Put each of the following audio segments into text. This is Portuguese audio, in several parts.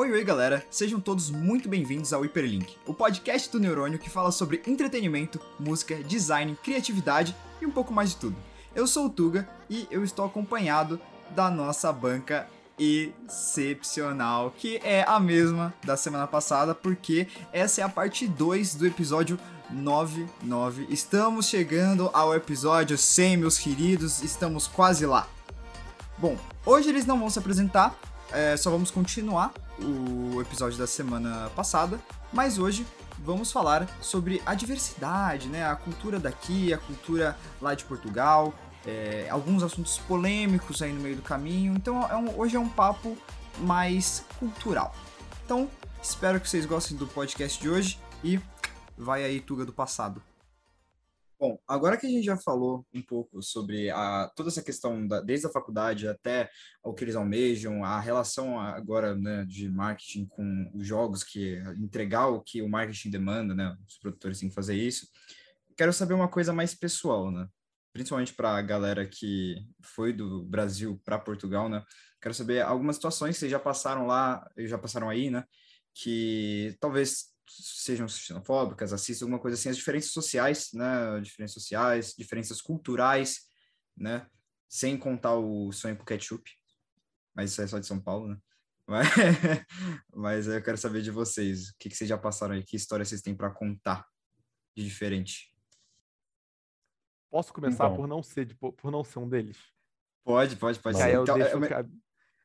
Oi, oi, galera! Sejam todos muito bem-vindos ao Hyperlink, o podcast do Neurônio que fala sobre entretenimento, música, design, criatividade e um pouco mais de tudo. Eu sou o Tuga e eu estou acompanhado da nossa banca excepcional, que é a mesma da semana passada, porque essa é a parte 2 do episódio 99. Estamos chegando ao episódio 100, meus queridos, estamos quase lá. Bom, hoje eles não vão se apresentar, é, só vamos continuar o episódio da semana passada, mas hoje vamos falar sobre a diversidade, né? A cultura daqui, a cultura lá de Portugal, é, alguns assuntos polêmicos aí no meio do caminho. Então é um, hoje é um papo mais cultural. Então espero que vocês gostem do podcast de hoje e vai aí Tuga do passado. Bom, agora que a gente já falou um pouco sobre a, toda essa questão, da, desde a faculdade até o que eles almejam, a relação agora né, de marketing com os jogos, que entregar o que o marketing demanda, né, os produtores têm que fazer isso, quero saber uma coisa mais pessoal, né? principalmente para a galera que foi do Brasil para Portugal, né? Quero saber algumas situações que vocês já passaram lá, já passaram aí, né? Que talvez sejam xenofóbicas, assistam alguma coisa assim, as diferenças sociais, né? Diferenças sociais, diferenças culturais, né? Sem contar o sonho com ketchup, mas isso é só de São Paulo, né? Mas, mas eu quero saber de vocês, o que, que vocês já passaram aí, que história vocês têm para contar de diferente? Posso começar então. por não ser de, por não ser um deles? Pode, pode, pode. Aí eu, então, deixo, eu,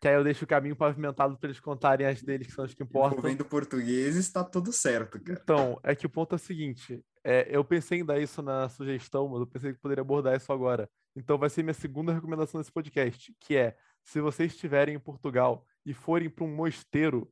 que aí eu deixo o caminho pavimentado para eles contarem as deles, que são as que importam. Vendo português está tudo certo, cara. Então, é que o ponto é o seguinte: é, eu pensei em dar isso na sugestão, mas eu pensei que poderia abordar isso agora. Então, vai ser minha segunda recomendação desse podcast, que é: se vocês estiverem em Portugal e forem para um mosteiro,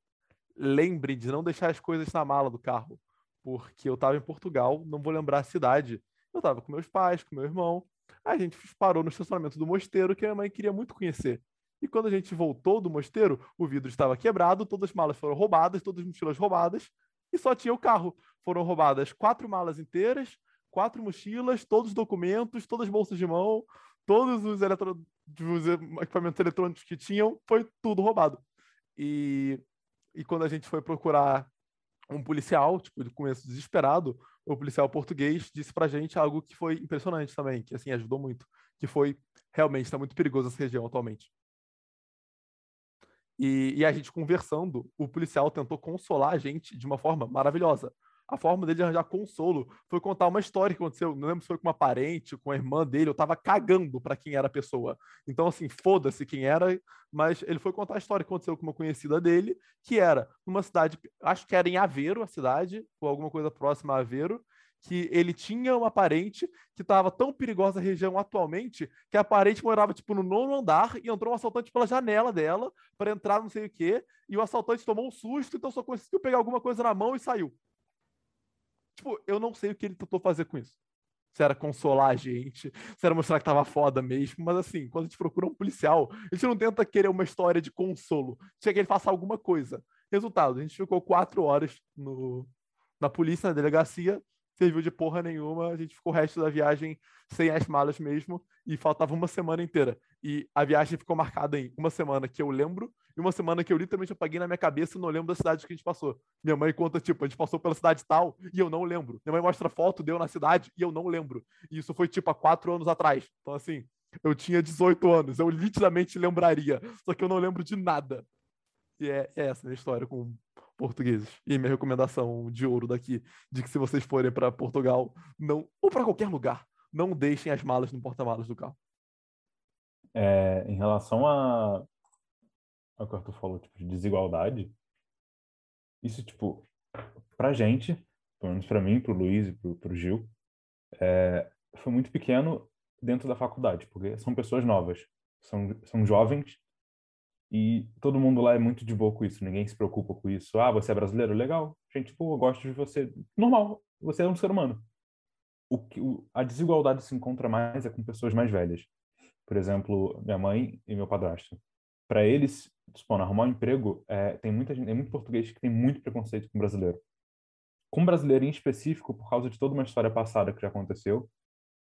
lembre de não deixar as coisas na mala do carro. Porque eu estava em Portugal, não vou lembrar a cidade. Eu estava com meus pais, com meu irmão. A gente parou no estacionamento do mosteiro que a minha mãe queria muito conhecer. E quando a gente voltou do mosteiro, o vidro estava quebrado, todas as malas foram roubadas, todas as mochilas roubadas, e só tinha o carro. Foram roubadas quatro malas inteiras, quatro mochilas, todos os documentos, todas as bolsas de mão, todos os, eletro... os equipamentos eletrônicos que tinham, foi tudo roubado. E, e quando a gente foi procurar um policial, tipo, de começo desesperado, o policial português disse pra gente algo que foi impressionante também, que assim ajudou muito, que foi realmente está muito perigoso essa região atualmente. E, e, a gente conversando, o policial tentou consolar a gente de uma forma maravilhosa. A forma dele arranjar consolo foi contar uma história que aconteceu. Não lembro se foi com uma parente, com a irmã dele. Eu tava cagando para quem era a pessoa. Então, assim, foda-se quem era. Mas ele foi contar a história que aconteceu com uma conhecida dele, que era numa cidade, acho que era em Aveiro, a cidade, ou alguma coisa próxima a Aveiro que ele tinha uma parente que estava tão perigosa a região atualmente que a parente morava tipo no nono andar e entrou um assaltante pela janela dela para entrar não sei o quê e o assaltante tomou um susto então só conseguiu pegar alguma coisa na mão e saiu. Tipo, eu não sei o que ele tentou fazer com isso. Se era consolar a gente, se era mostrar que tava foda mesmo, mas assim, quando a gente procura um policial, a gente não tenta querer uma história de consolo, tinha que ele faça alguma coisa. Resultado, a gente ficou quatro horas no, na polícia, na delegacia, serviu de porra nenhuma. A gente ficou o resto da viagem sem as malas mesmo e faltava uma semana inteira. E a viagem ficou marcada em uma semana que eu lembro e uma semana que eu literalmente apaguei na minha cabeça e não lembro da cidade que a gente passou. Minha mãe conta, tipo, a gente passou pela cidade tal e eu não lembro. Minha mãe mostra foto, deu na cidade e eu não lembro. E isso foi, tipo, há quatro anos atrás. Então, assim, eu tinha 18 anos, eu nitidamente lembraria, só que eu não lembro de nada. E é, é essa a minha história com portugueses. E minha recomendação de ouro daqui, de que se vocês forem para Portugal, não ou para qualquer lugar, não deixem as malas no porta-malas do carro. É, em relação a ao que o Arthur falou, tipo, de desigualdade, isso, tipo, pra gente, pelo menos pra mim, pro Luiz e pro, pro Gil, é, foi muito pequeno dentro da faculdade, porque são pessoas novas, são, são jovens e todo mundo lá é muito de boa com isso, ninguém se preocupa com isso. Ah, você é brasileiro? Legal. Gente, tipo, eu gosto de você. Normal, você é um ser humano. O que, o, a desigualdade se encontra mais é com pessoas mais velhas. Por exemplo, minha mãe e meu padrasto. Para eles, tipo, arrumar um emprego, é, tem muita gente, tem muito português que tem muito preconceito com brasileiro. Com brasileiro em específico, por causa de toda uma história passada que já aconteceu,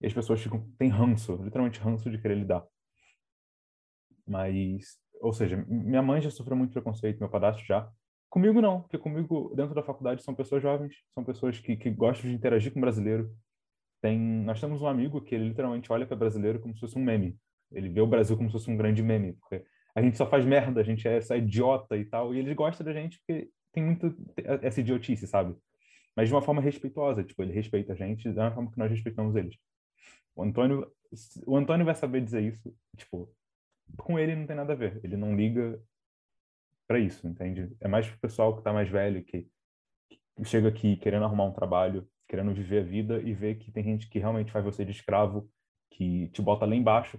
e as pessoas ficam, têm ranço, literalmente ranço de querer lidar. Mas ou seja, minha mãe já sofreu muito preconceito, meu padrasto já. Comigo não, porque comigo, dentro da faculdade, são pessoas jovens, são pessoas que, que gostam de interagir com o brasileiro. Tem, nós temos um amigo que ele literalmente olha para brasileiro como se fosse um meme. Ele vê o Brasil como se fosse um grande meme, porque a gente só faz merda, a gente é essa idiota e tal, e ele gosta da gente porque tem muito essa idiotice, sabe? Mas de uma forma respeitosa, tipo, ele respeita a gente da forma que nós respeitamos eles. O Antônio, o Antônio vai saber dizer isso, tipo, com ele não tem nada a ver, ele não liga para isso, entende? É mais pro pessoal que tá mais velho, que, que chega aqui querendo arrumar um trabalho, querendo viver a vida e ver que tem gente que realmente faz você de escravo, que te bota lá embaixo,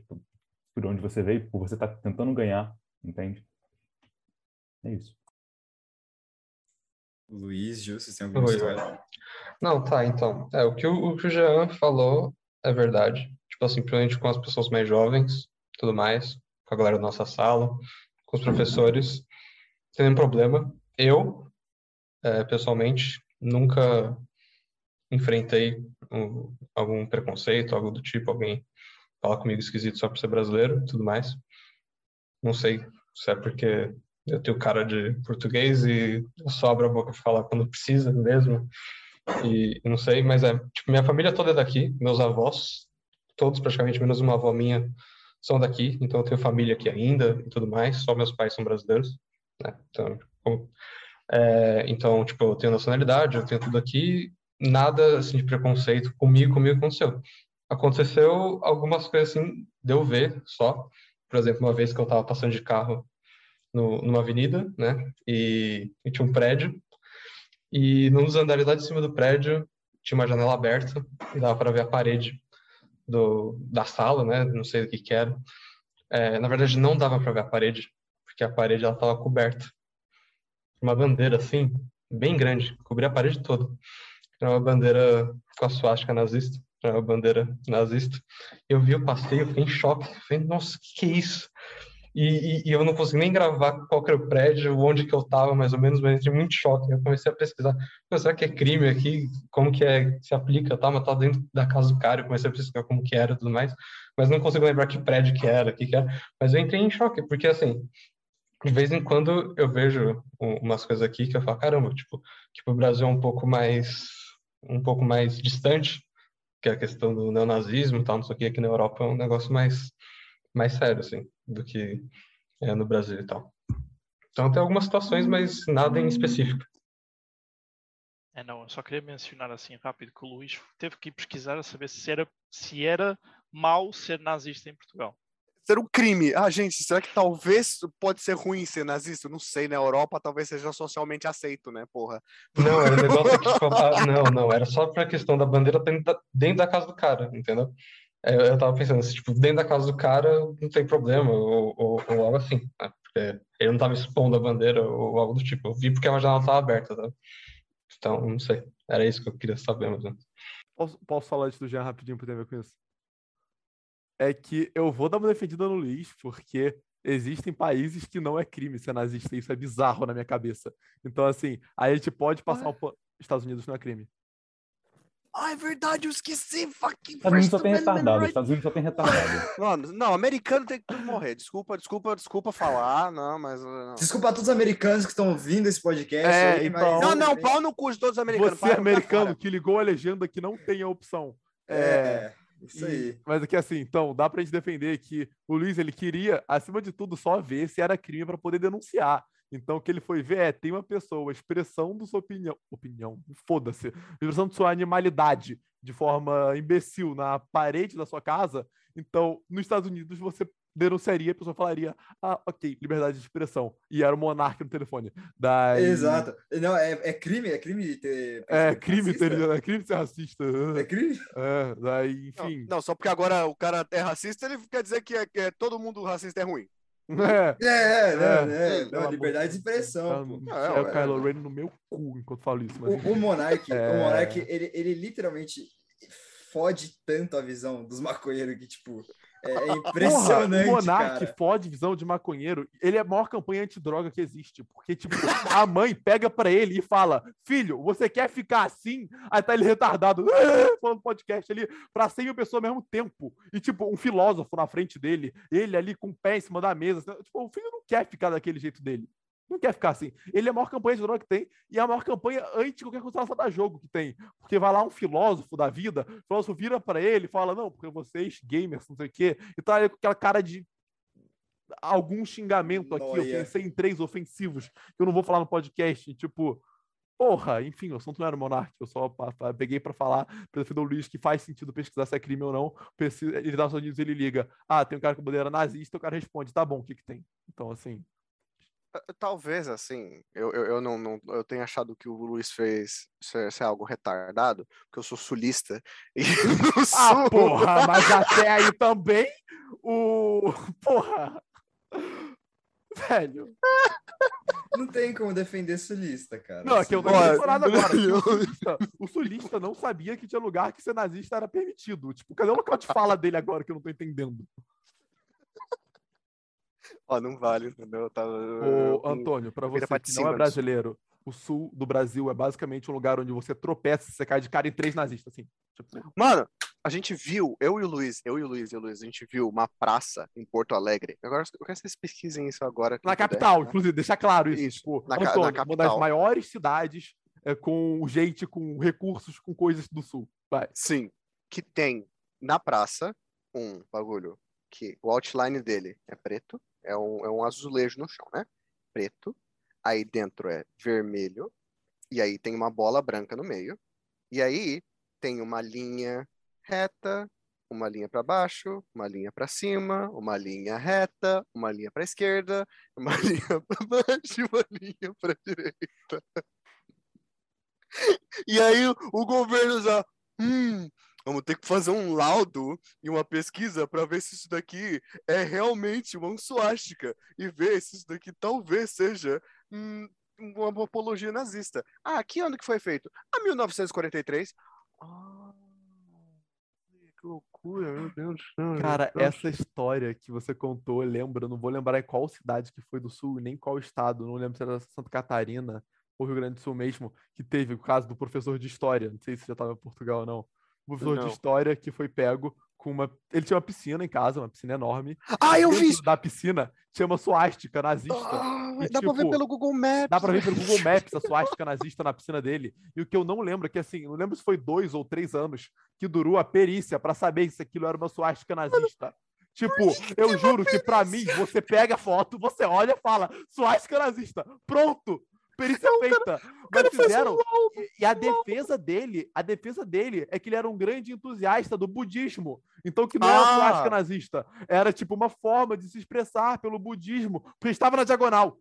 por onde você veio, por você tá tentando ganhar, entende? É isso. Luiz, Gil, vocês têm alguma Oi, história? Não, tá, então. É, o que o, o que o Jean falou é verdade. Tipo assim, principalmente com as pessoas mais jovens, tudo mais, com a galera da nossa sala, com os professores, tem nenhum problema. Eu, é, pessoalmente, nunca enfrentei um, algum preconceito, algo do tipo, alguém falar comigo esquisito só por ser brasileiro tudo mais. Não sei se é porque eu tenho cara de português e abro a boca para falar quando precisa mesmo. E não sei, mas é, tipo, minha família toda é daqui, meus avós, todos praticamente, menos uma avó minha, são daqui, então eu tenho família aqui ainda e tudo mais, só meus pais são brasileiros, né? Então, tipo, é, então, tipo, eu tenho nacionalidade, eu tenho tudo aqui, nada, assim, de preconceito comigo, comigo aconteceu aconteceu algumas coisas assim, deu ver só. Por exemplo, uma vez que eu estava passando de carro no, numa avenida, né? E, e, tinha um prédio. E num dos andares lá de cima do prédio tinha uma janela aberta e dava para ver a parede do, da sala, né? Não sei o que, que era. É, na verdade, não dava para ver a parede, porque a parede ela estava coberta. Uma bandeira assim, bem grande, cobria a parede toda. Era uma bandeira com a suástica nazista a bandeira nazista. Eu vi o passeio, fiquei em choque. Falei, nossa, que, que, é isso? E, e, e, eu não consegui nem gravar qual era o prédio, onde que eu estava, mais ou menos, mas entrei muito choque. Eu comecei a pesquisar, será que é crime aqui? Como que é, se aplica? Tá, mas tá dentro da casa do cara, eu comecei a pesquisar como que era e tudo mais, mas não consigo lembrar que prédio que era, que que era. Mas eu entrei em choque, porque assim, de vez em quando eu vejo umas coisas aqui que eu falo, caramba, tipo, tipo o Brasil é um pouco mais um pouco mais distante que é a questão do neonazismo e tal, não sei o que, aqui na Europa é um negócio mais, mais sério, assim, do que é no Brasil e tal. Então tem algumas situações, mas nada em específico. É, não, eu só queria mencionar assim rápido que o Luís teve que ir pesquisar a saber se era, se era mau ser nazista em Portugal ser um crime. Ah, gente, será que talvez pode ser ruim ser nazista? Não sei, na Europa talvez seja socialmente aceito, né, porra? Não, era um negócio que, tipo, ah, não, não, era só pra questão da bandeira dentro da, dentro da casa do cara, entendeu? Eu, eu tava pensando, assim, tipo, dentro da casa do cara não tem problema, ou, ou, ou algo assim, né? Porque ele não tava expondo a bandeira ou algo do tipo. Eu vi porque a janela tava aberta, tá? Então, não sei. Era isso que eu queria saber, mas... Posso, posso falar isso do Jean rapidinho pra ter a ver com isso? é que eu vou dar uma defendida no Luiz, porque existem países que não é crime ser nazista, isso é bizarro na minha cabeça. Então, assim, aí a gente pode passar um... Estados Unidos não é crime. Ah, é verdade, eu esqueci. Fucking Estados Unidos só tem retardado. Right. Estados Unidos só tem retardado. Mano, não, americano tem que morrer. Desculpa, desculpa, desculpa falar, não, mas. Não. Desculpa a todos os americanos que estão ouvindo esse podcast. É, aí, então... Não, não, pau no cu de todos os americanos. Você, americano, que ligou a legenda que não tem a opção. É. é... Isso aí. E, mas aqui assim, então, dá pra gente defender que o Luiz, ele queria, acima de tudo, só ver se era crime para poder denunciar. Então, o que ele foi ver é, tem uma pessoa, expressão da sua opinião, opinião, foda-se, expressão de sua animalidade de forma imbecil na parede da sua casa. Então, nos Estados Unidos, você denunciaria, a pessoa falaria, ah, ok, liberdade de expressão. E era o monarca no telefone. Daí... Exato. Não, é, é crime, é crime ter. É crime ter, é crime ser racista. É crime? É, daí, enfim. Não, não, só porque agora o cara é racista, ele quer dizer que, é, que é, todo mundo racista é ruim. É, é, é, é, é não, liberdade de expressão. É, é, o Kylo Ren no meu cu enquanto falo isso. Mas... O, o Monark, é... o Monark ele, ele literalmente fode tanto a visão dos maconheiros que, tipo, é impressionante. Porra, o Monark fode visão de maconheiro. Ele é a maior campanha antidroga que existe. Porque, tipo, a mãe pega pra ele e fala: Filho, você quer ficar assim? Aí tá ele retardado, falando podcast ali, pra 100 mil pessoas ao mesmo tempo. E, tipo, um filósofo na frente dele, ele ali com o pé em cima da mesa. Tipo, o filho não quer ficar daquele jeito dele. Não quer ficar assim. Ele é a maior campanha de droga que tem e é a maior campanha anti qualquer constelação da jogo que tem. Porque vai lá um filósofo da vida, o filósofo vira para ele e fala: Não, porque vocês, gamers, não sei o quê, e tá aí com aquela cara de algum xingamento aqui. Eu Noia. pensei em três ofensivos que eu não vou falar no podcast. Tipo, porra, enfim, o assunto não era Monark. Eu só peguei para falar para defender o Luiz que faz sentido pesquisar se é crime ou não. Ele dá os Estados Unidos ele liga: Ah, tem um cara com bandeira nazista. O cara responde: Tá bom, o que que tem? Então, assim. Talvez, assim, eu, eu, eu não, não eu tenho achado que o Luiz fez ser, ser algo retardado, porque eu sou sulista. E no Ah, sul- porra, mas até aí também o. Porra! Velho. Não tem como defender sulista, cara. Não, é que eu não tô falando agora. eu- O sulista, o sulista não sabia que tinha lugar que ser nazista era permitido. Tipo, cadê o local de fala dele agora que eu não tô entendendo? Ó, não vale, entendeu? Eu- Ô, Antônio, vira você que não é brasileiro, o sul do Brasil é basicamente um lugar onde você tropeça e você cai de cara em três nazistas, assim. Tipo, Mano, a gente viu, eu e o Luiz, eu e o Luiz e o Luiz, a gente viu uma praça em Porto Alegre. Agora eu quero que vocês pesquisem isso agora. na capital, tá? inclusive, deixar claro isso. Isso, tipo, na ca- na Antônio, uma das capital. maiores cidades é, com gente, com recursos, com coisas do sul. Vai. Sim, que tem na praça um bagulho que o outline dele é preto, é um, é um azulejo no chão, né? Preto. Aí dentro é vermelho. E aí tem uma bola branca no meio. E aí tem uma linha reta, uma linha para baixo, uma linha para cima, uma linha reta, uma linha para esquerda, uma linha para baixo uma linha para direita. E aí o governo já, hum, vamos ter que fazer um laudo e uma pesquisa para ver se isso daqui é realmente uma suástica e ver se isso daqui talvez seja hum, uma apologia nazista. Ah, que ano que foi feito? Ah, 1943. Ah, que loucura, meu Deus do céu. Cara, essa história que você contou, eu não vou lembrar em qual cidade que foi do sul, nem qual estado, não lembro se era Santa Catarina ou Rio Grande do Sul mesmo, que teve o caso do professor de história, não sei se já estava em Portugal ou não. O professor Não. de história que foi pego com uma. Ele tinha uma piscina em casa, uma piscina enorme. Ah, eu vi! Da piscina tinha uma suástica nazista. Ah, E, dá pra ver tipo, pelo Google Maps. Dá pra ver pelo Google Maps a suástica nazista na piscina dele. E o que eu não lembro é que, assim, não lembro se foi dois ou três anos que durou a perícia pra saber se aquilo era uma suástica nazista. Tipo, eu juro que pra mim, você pega a foto, você olha e fala, suástica nazista. Pronto! Perícia feita. Mas cara um fizeram. E, e a defesa dele, a defesa dele é que ele era um grande entusiasta do budismo. Então, que não era Ah. suástica nazista. Era tipo uma forma de se expressar pelo budismo, porque estava na diagonal.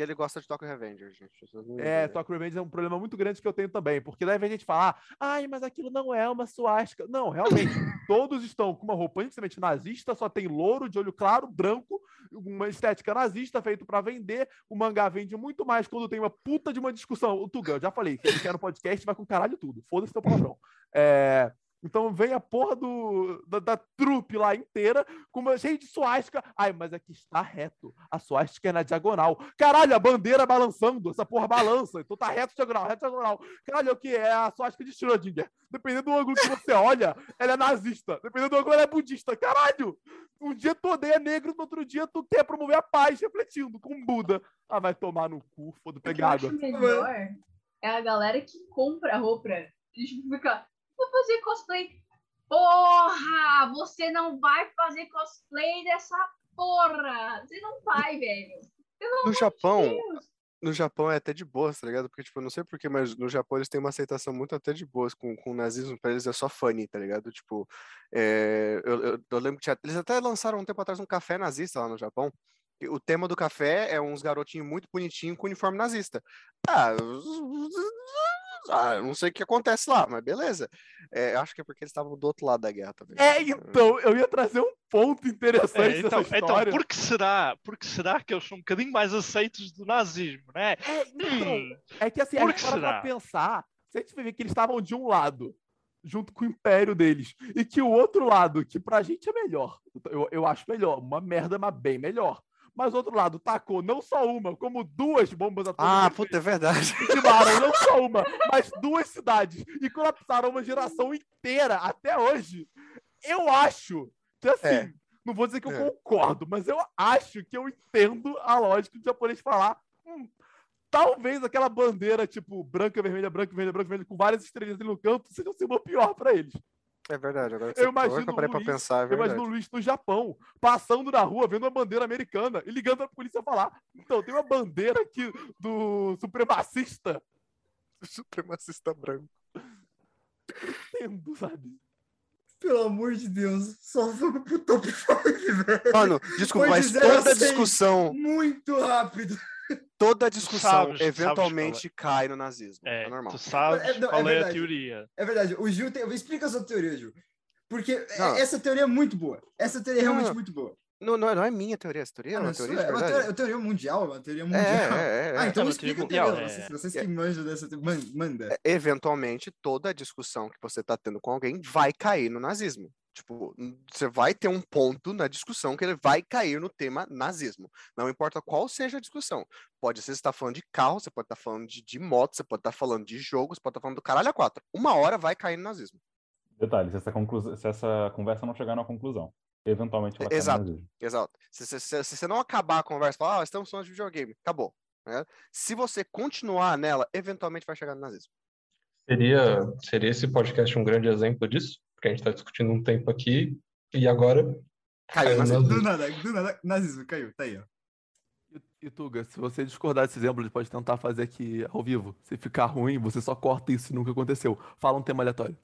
E ele gosta de Tokyo Revenger, gente. É. Tokyo Revenge é um problema muito grande que eu tenho também, porque daí vem a gente falar, ai, mas aquilo não é uma suástica. Não, realmente, todos estão com uma roupa inicialmente nazista, só tem louro, de olho claro, branco, uma estética nazista feito pra vender. O mangá vende muito mais quando tem uma puta de uma discussão. O Tuga, eu já falei, que ele quer no podcast, vai com caralho tudo. Foda-se teu palavrão. É, Então vem a porra do, da, da trupe lá inteira, com uma cheia de suástica. Ai, mas aqui está reto. A suástica é na diagonal. Caralho, a bandeira balançando. Essa porra balança. Então tá reto, diagonal, reto, diagonal. Caralho, é o que? É a suástica de Schrödinger. Dependendo do ângulo que você olha, ela é nazista. Dependendo do ângulo, ela é budista. Caralho! Um dia tu odeia negro, no outro dia tu quer promover a paz, refletindo com Buda. Ah, vai tomar no cu, foda O que eu pegar acho água. melhor é a galera que compra a roupa e tipo, fica, vou fazer cosplay. Porra! Você não vai fazer cosplay dessa porra! Você não vai, velho. No Japão, Deus. no Japão é até de boa, tá ligado? Porque, tipo, eu não sei porquê, mas no Japão eles têm uma aceitação muito até de boas com, com o nazismo, pra eles é só funny, tá ligado? Tipo, é, eu, eu, eu lembro que tinha- eles até lançaram um tempo atrás um café nazista lá no Japão. O tema do café é uns garotinhos muito bonitinhos com uniforme nazista. Ah, ah, não sei o que acontece lá, mas beleza. É, acho que é porque eles estavam do outro lado da guerra também. É, então, eu ia trazer um ponto interessante É, então, então, por que será? Por que será que eles são um bocadinho mais aceitos do nazismo, né? É, então, Hum, é que assim, a por gente que para pra será? pensar, se a gente ver que eles estavam de um lado, junto com o império deles, e que o outro lado, que pra gente é melhor, eu, eu acho melhor, uma merda, mas bem melhor. Mas o outro lado tacou não só uma, como duas bombas Ah, atômicas. puta, é verdade. Queimaram não só uma, mas duas cidades e colapsaram uma geração inteira até hoje. Eu acho que assim, É. não vou dizer que eu É. concordo, mas eu acho que eu entendo a lógica do japonês falar hum, talvez aquela bandeira, tipo, branca, vermelha, branca, vermelha, branca, vermelha, com várias estrelas ali no canto, seja o símbolo pior pra eles. É verdade, agora que Eu imagino que eu parei o pra Luiz- pensar, é Eu imagino o Luiz no Japão, passando na rua, vendo uma bandeira americana e ligando pra polícia falar: então, tem uma bandeira aqui do supremacista. Supremacista branco. Entendo, sabe? Pelo amor de Deus, só vamos pro top 5, velho. Mano, desculpa, mas toda discussão, Muito rápido. Toda discussão sabes- sabes eventualmente cai no nazismo. É, É, normal. tu sabes É, não, é qual é, a verdade. teoria. É verdade, o Gil tem. Explica a sua teoria, Gil. Porque é- Não. essa teoria é muito boa. Essa teoria é realmente Não. muito boa. Não, não, é- não é minha teoria, essa teoria é Ah, uma não, teoria é uma teoria, uma teoria mundial, uma teoria mundial. É, é, é. Ah, então É uma explica a teoria mundial, Vocês, é. vocês que manjam dessa teoria. Man- Manda. É, Eventualmente, toda discussão que você tá tendo com alguém vai cair no nazismo. Tipo, você vai ter um ponto na discussão que ele vai cair no tema nazismo. Não importa qual seja a discussão. Pode ser você tá falando de carro, você pode estar falando de, de moto, você pode estar falando de jogo, você pode estar falando do caralho a quatro. Uma hora vai cair no nazismo. Detalhe, se essa, conclusão, se essa conversa não chegar numa conclusão, eventualmente ela cai no Exato. nazismo. Exato. Se, se- se- se você não acabar a conversa e falar, ah, estamos falando de videogame, acabou. né? Se você continuar nela, eventualmente vai chegar no nazismo. Seria, seria esse podcast um grande exemplo disso? Porque a gente está discutindo um tempo aqui e agora Caiu Caiu nazismo. Do nada, do nada, nazismo, caiu, tá aí, ó. E, e Tuga, se você discordar desse exemplo, a gente pode tentar fazer aqui ao vivo. Se ficar ruim, você só corta isso e nunca aconteceu. Fala um tema aleatório.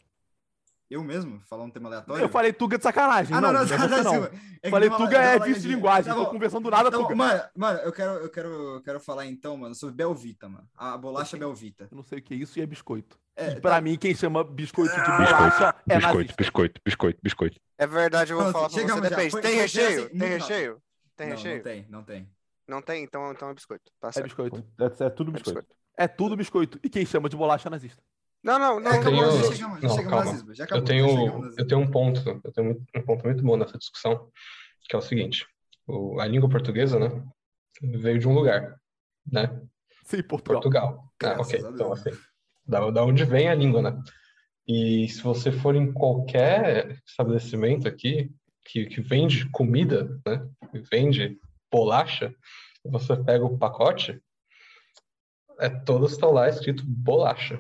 Eu mesmo? Falar um tema aleatório? Eu falei Tuga de sacanagem. Ah, não, não, não, não, é tá, não. desculpa. É falei Tuga é uma vício de linguagem. Tá tô conversando do nada, Tá bom, Tuga. mano, mano, eu quero, eu quero, eu quero falar então, mano, sobre Belvita, mano. A bolacha Belvita. Eu não sei o que é isso e é biscoito. É, E pra tá- mim, quem chama biscoito de Ah, bolacha é biscoito, nazista. biscoito, biscoito, biscoito. É verdade, eu vou Pronto, falar pra você. Foi- tem foi recheio? assim, Tem recheio? Tem não, recheio? não tem, não tem. Não tem? Então, então é biscoito. Tá É biscoito. É, é tudo É biscoito. biscoito. É tudo biscoito. E quem chama de bolacha é nazista. Não, não, não. É, Eu tenho- chegamos, não, chegamos calma. nazismo. Já eu acabou, no tenho, eu tenho um ponto, eu tenho um ponto muito bom nessa discussão, que é o seguinte: o- a língua portuguesa, né, veio de um lugar, né? Sim, Portugal. Portugal. Ah, ok. Então, assim, da, da onde vem a língua, né? E se você for em qualquer estabelecimento aqui que, que vende comida, né? Que vende bolacha, você pega o pacote, é todos estão lá escrito bolacha.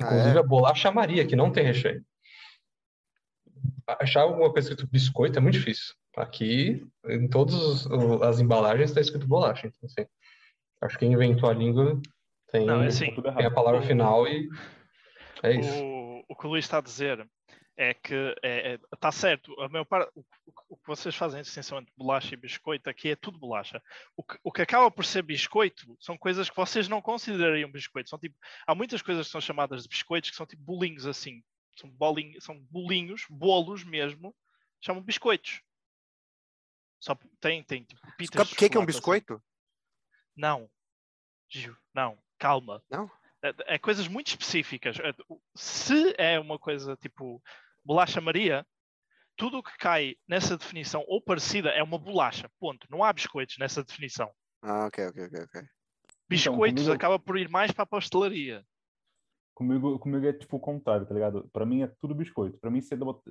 Ah, Inclusive é? a bolacha Maria, que não tem recheio. Achar alguma coisa escrito biscoito é muito difícil. Aqui, em todas as embalagens, está escrito bolacha. Então, assim, acho que quem inventou a língua tem, Não, é assim, tem a palavra final e é isso. o, o que o Luís está a dizer é que está certo. A maior parte, o, o- o que vocês fazem a distinção entre bolacha e biscoito aqui é tudo bolacha. O que, o que acaba por ser biscoito são coisas que vocês não considerariam biscoito. São tipo, há muitas coisas que são chamadas de biscoitos que são tipo bolinhos assim. São, bolinhos, são bolinhos, bolos mesmo, chamam biscoitos. Só tem, tem tipo pitas de Cupcake é um assim. biscoito? Não. Gil, não, calma. Não? É, é coisas muito específicas. É, o- Se é uma coisa tipo bolacha Maria, tudo o que cai nessa definição ou parecida é uma bolacha. Ponto. Não há biscoitos nessa definição. Ah, ok, ok, ok, ok. Biscoitos comigo- acaba por ir mais para a pastelaria. Comigo, comigo é tipo o contrário, tá ligado? Pra mim é tudo biscoito. Pra mim, se eu botar,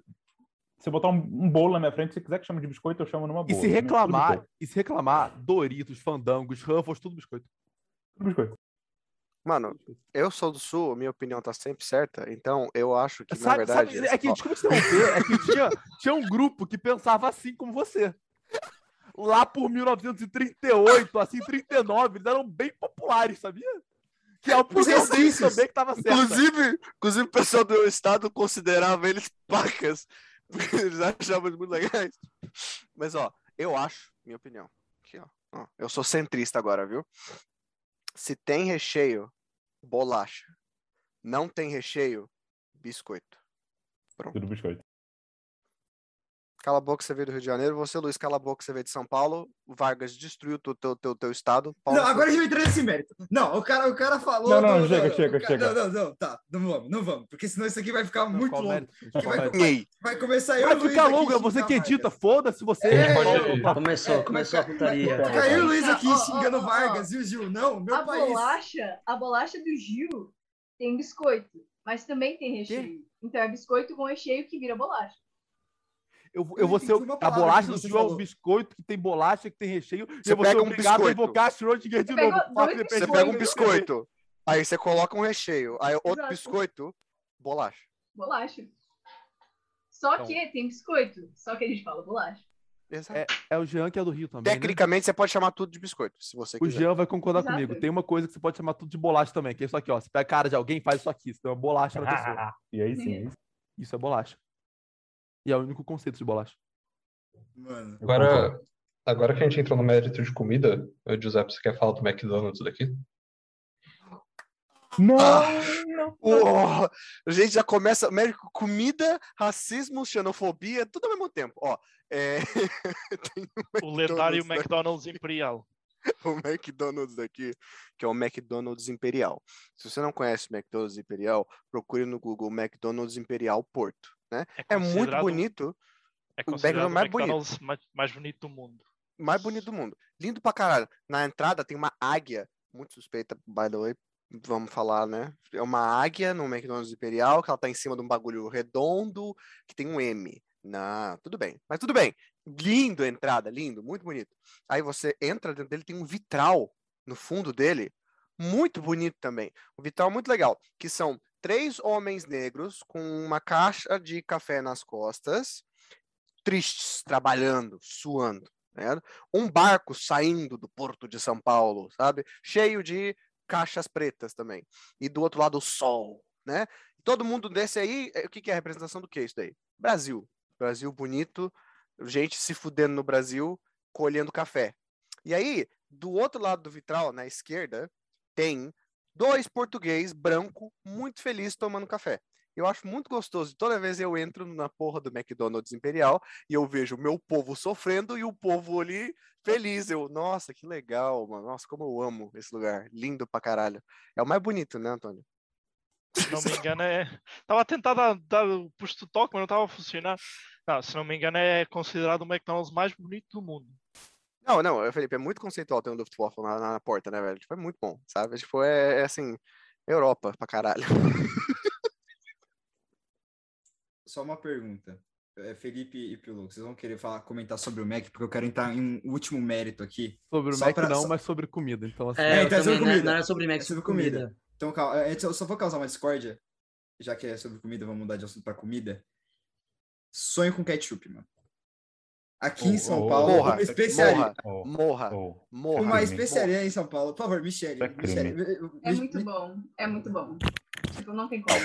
se eu botar um, um bolo na minha frente, se quiser que chame de biscoito, eu chamo numa E boa. se é reclamar, biscoito. e se reclamar, Doritos, Fandangos, Ruffles, tudo biscoito. Tudo biscoito. Mano, eu sou do sul, minha opinião tá sempre certa, então eu acho que, na Sabe, verdade. sabe, é que, desculpa te interromper, é que tinha, tinha um grupo que pensava assim como você. Lá por 1938, assim, 39, eles eram bem populares, sabia? Que é o Exercícios. também que tava certo. Inclusive, inclusive, o pessoal do meu estado considerava eles pacas, porque eles achavam eles muito legais. Mas, ó, eu acho, minha opinião, aqui, ó, ó, eu sou centrista agora, viu? Se tem recheio, bolacha. Não tem recheio, biscoito. Tudo biscoito. Cala a boca, você veio do Rio de Janeiro. Você, Luiz, cala a boca, você veio de São Paulo. Vargas destruiu o teu, teu, teu, teu estado. Pau Não, agora a gente vai entrar nesse mérito. Não, o cara, o cara falou. Não, não, do- chega, do- chega, o chega. Não, não, não, tá. Não vamos, não vamos. Porque senão isso aqui vai ficar muito Qual longo. vai-? Ei, Vai começar eu Vai o Luiz ficar longo, é você que edita, foda-se você. É, pode- Começou, É, começou a putaria. Caiu o Luiz aqui xingando ó. Vargas e o Gil. Não, meu a país. bolacha, a bolacha do Gil tem biscoito, mas também tem recheio. Então é biscoito com recheio que vira bolacha. Eu, eu vou ser. o- A palavra bolacha do Gil é um biscoito que tem bolacha, que tem recheio. e Você eu vou ser pega um obrigado a biscoito. invocar Schrödinger de Você novo. Você pega um biscoito, aí você coloca um recheio, aí outro Exato. biscoito, bolacha. Bolacha. Só Então. que tem biscoito. Só que a gente fala bolacha. É, é o Jean que é do Rio também. né? Tecnicamente, você pode chamar tudo de biscoito, se você O quiser. Jean vai concordar Exato. comigo. Tem uma coisa que você pode chamar tudo de bolacha também, que é isso aqui, ó. Você pega a cara de alguém, faz isso aqui. Você tem uma bolacha na pessoa. e aí sim, aí sim. Isso é bolacha. E é o único conceito de bolacha. Mano. Agora, agora que a gente entrou no mérito de comida, Giuseppe, você quer falar do McDonald's daqui? Não! Oh, a gente já começa. Médico, comida, racismo, xenofobia, tudo ao mesmo tempo. Ó, é, tem O lendário McDonald's, né? McDonald's Imperial. o McDonald's aqui, que é o McDonald's Imperial. Se você não conhece o McDonald's Imperial, procure no Google McDonald's Imperial Porto. Né? É muito considerado- bonito, É o considerado o McDonald's mais bonito. Mais, mais bonito do mundo. mais bonito do mundo. Lindo pra caralho. Na entrada tem uma águia, muito suspeita, by the way. Vamos falar, né? É uma águia no McDonald's Imperial, que ela tá em cima de um bagulho redondo, que tem um M. Não, tudo bem. Mas tudo bem. Lindo a entrada, lindo, muito bonito. Aí você entra dentro dele, tem um vitral no fundo dele, muito bonito também. Um vitral muito legal, que são três homens negros com uma caixa de café nas costas, tristes, trabalhando, suando. ligado? Um barco saindo do porto de São Paulo, sabe? Cheio de caixas pretas também. E do outro lado o sol, né? Todo mundo desse aí, eh, o que que é a representação do que isso daí? Brasil. Brasil bonito, gente se fudendo no Brasil, colhendo café. E aí, do outro lado do vitral, na esquerda, tem dois português branco muito felizes tomando café. Eu acho muito gostoso. Toda vez eu entro na porra do McDonald's Imperial e eu vejo o meu povo sofrendo e o povo ali feliz. Eu, nossa, que legal, mano. Nossa, como eu amo esse lugar. Lindo pra caralho. É o mais bonito, né, Antônio? Se não me engano, é. Estava a tentar dar, o pusto toque, mas não estava a funcionar. Não, se não me engano, é considerado o McDonald's mais bonito do mundo. Não, não, Felipe, é muito conceitual ter um Luftwaffe na, na porta, né, velho? Tipo, é muito bom, sabe? Tipo, é, é assim, Europa pra caralho. Só uma pergunta. É, Felipe e Pilu, vocês vão querer falar, comentar sobre o Mac, porque eu quero entrar em um último mérito aqui. Sobre o Só Mac pra- não, mas sobre comida. Então, assim, É, É, eu então é sobre também, não é- comida. não era sobre Mac, É sobre sobre comida. comida. Então, calma, antes eu só vou causar uma discórdia, já que é sobre comida, vamos mudar de assunto pra comida. Sonho com ketchup, mano. Aqui em Oh, São oh, Paulo, morra, uma especiaria. morra. Oh, Morra, morra. Uma especiaria em São Paulo. Por favor, Michele. É. Michele, É muito bom. É muito bom. Tipo, não tem como.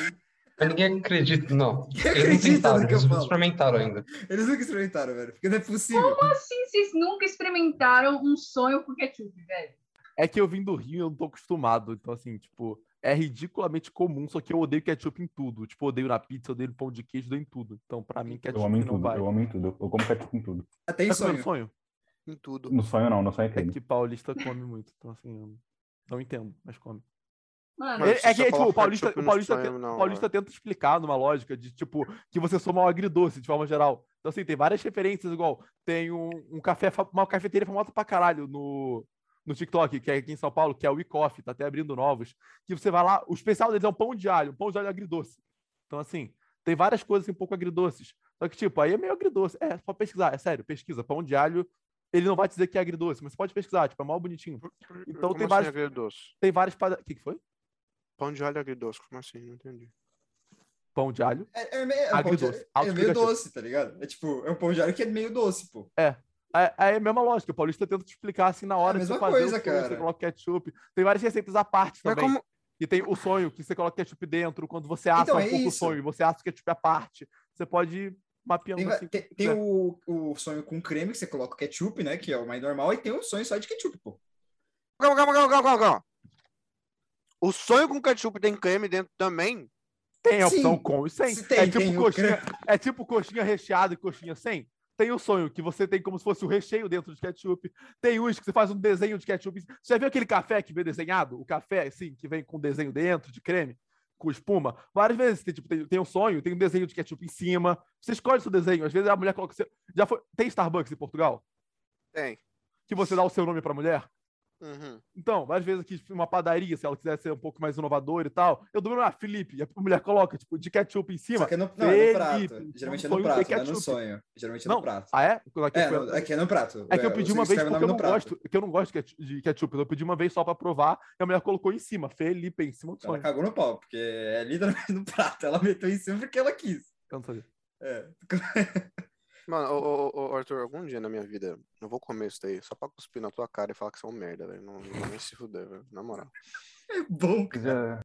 Ninguém acredita, não. Quem Eles não acredita no que eu falo? experimentaram ainda. Eles nunca experimentaram, velho. Porque não é possível. Assim, vocês nunca experimentaram um sonho com ketchup, velho. é que eu vim do Rio e eu não tô acostumado. Então, assim, tipo, é ridiculamente comum, só que eu odeio ketchup em tudo. Tipo, odeio na pizza, odeio no pão de queijo, eu odeio em tudo. Então, pra mim, ketchup Eu amo em não tudo, vai. eu amo em tudo. Eu como ketchup em tudo. Até em Tá comendo sonho. sonho? Em tudo. No sonho não, no sonho é É que paulista come muito. Então, assim, eu não entendo, mas come. Mano, É, é que, tipo, o paulista, o paulista, sonho, te- não, paulista tenta explicar numa lógica de, tipo, que você soma um agridoce, de forma geral. Então, assim, tem várias referências, igual, tem um, um café, uma cafeteria famosa pra caralho no, no TikTok, que é aqui em São Paulo, que é o WeCoffee, tá até abrindo novos, que você vai lá, o especial deles é um pão de alho, um pão de alho agridoce. Então, assim, tem várias coisas um pouco agridoces. Só que, tipo, aí é meio agridoce. É, só pesquisar, é sério, pesquisa, pão de alho, ele não vai te dizer que é agridoce, mas você pode pesquisar, tipo, é mal bonitinho. Então Como tem assim vários- agridoce? Tem várias... O que, que foi? Pão de alho agridoce, como assim? Não entendi. Pão de alho. É, é meio, é pão de- Agridoce, é meio doce, tá ligado? É tipo, é um pão de alho que é meio doce, pô. É, é a mesma lógica. O paulista tenta te explicar assim na hora É a de fazer coisa, o sonho, cara. Você coloca ketchup. Tem várias receitas à parte Mas também. como. E tem o sonho, que você coloca ketchup dentro. Quando você assa Então, um é pouco o sonho, você assa o ketchup à parte. Você pode ir mapeando Tem, assim. tem, tem o, o sonho com creme, que você coloca o ketchup, né? Que é o mais normal, e tem o sonho só de ketchup, pô. Calma, calma, calma, calma, calma. O sonho com ketchup tem creme dentro também? Tem a opção Sim, com e sem. se tem, é, tipo tem o coxinha, é tipo coxinha recheada e coxinha sem. Tem o sonho, que você tem como se fosse o recheio dentro de ketchup. Tem uns que você faz um desenho de ketchup. Você já viu aquele café que vem desenhado? O café, assim, que vem com desenho dentro, de creme, com espuma? Várias vezes tem, tipo, tem, tem um sonho, tem um desenho de ketchup em cima. Você escolhe o seu desenho. Às vezes a mulher coloca. Já foi... Tem Starbucks em Portugal? Tem. Que você dá o seu nome pra mulher? Uhum. Então, várias vezes aqui, tipo, uma padaria, se ela quiser ser um pouco mais inovadora e tal, eu dou ah, Felipe, e a mulher coloca, tipo, de ketchup em cima. Só que é no, não, é no Felipe, prato. Geralmente é no prato, não é no sonho. Geralmente é Não, no prato. Ah, é? Aqui É, foi- no- aqui é no prato. É que eu pedi você uma vez porque eu não prato. gosto, que eu não gosto de ketchup-. Eu pedi uma vez só pra provar e a mulher colocou em cima, Felipe, em cima do Ela sonho. cagou no pau, porque é literalmente no prato. Ela meteu em cima porque ela quis. Eu não sabia. É. Mano, ô, ô, ô, Arthur, algum dia na minha vida eu vou comer isso daí só pra cuspir na tua cara e falar que você é um merda, velho. Não, não nem se fuder, velho. Na moral. É bom, cara. Já...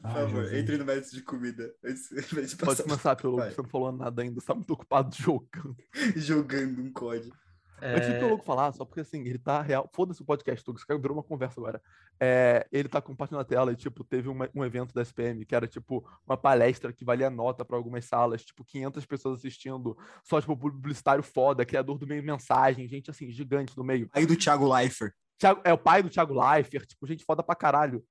Por Ai, favor, Jesus. entre no método de comida. Pode passar começar, pelo Vai. você não falou nada ainda, você tá muito ocupado jogando. jogando um código. Antes do É, Piologo falar, só porque assim, ele tá real. Foda-se o podcast, Tugo, isso virou uma conversa agora. É, ele tá compartilhando a tela e, tipo, teve uma- um evento da SPM que era, tipo, uma palestra que valia nota pra algumas salas, tipo, 500 pessoas assistindo, só, tipo, publicitário foda, criador do meio mensagem, gente, assim, gigante do meio. Aí do Thiago Leifert. Thiago- é o pai do Thiago Leifert, tipo, gente foda pra caralho.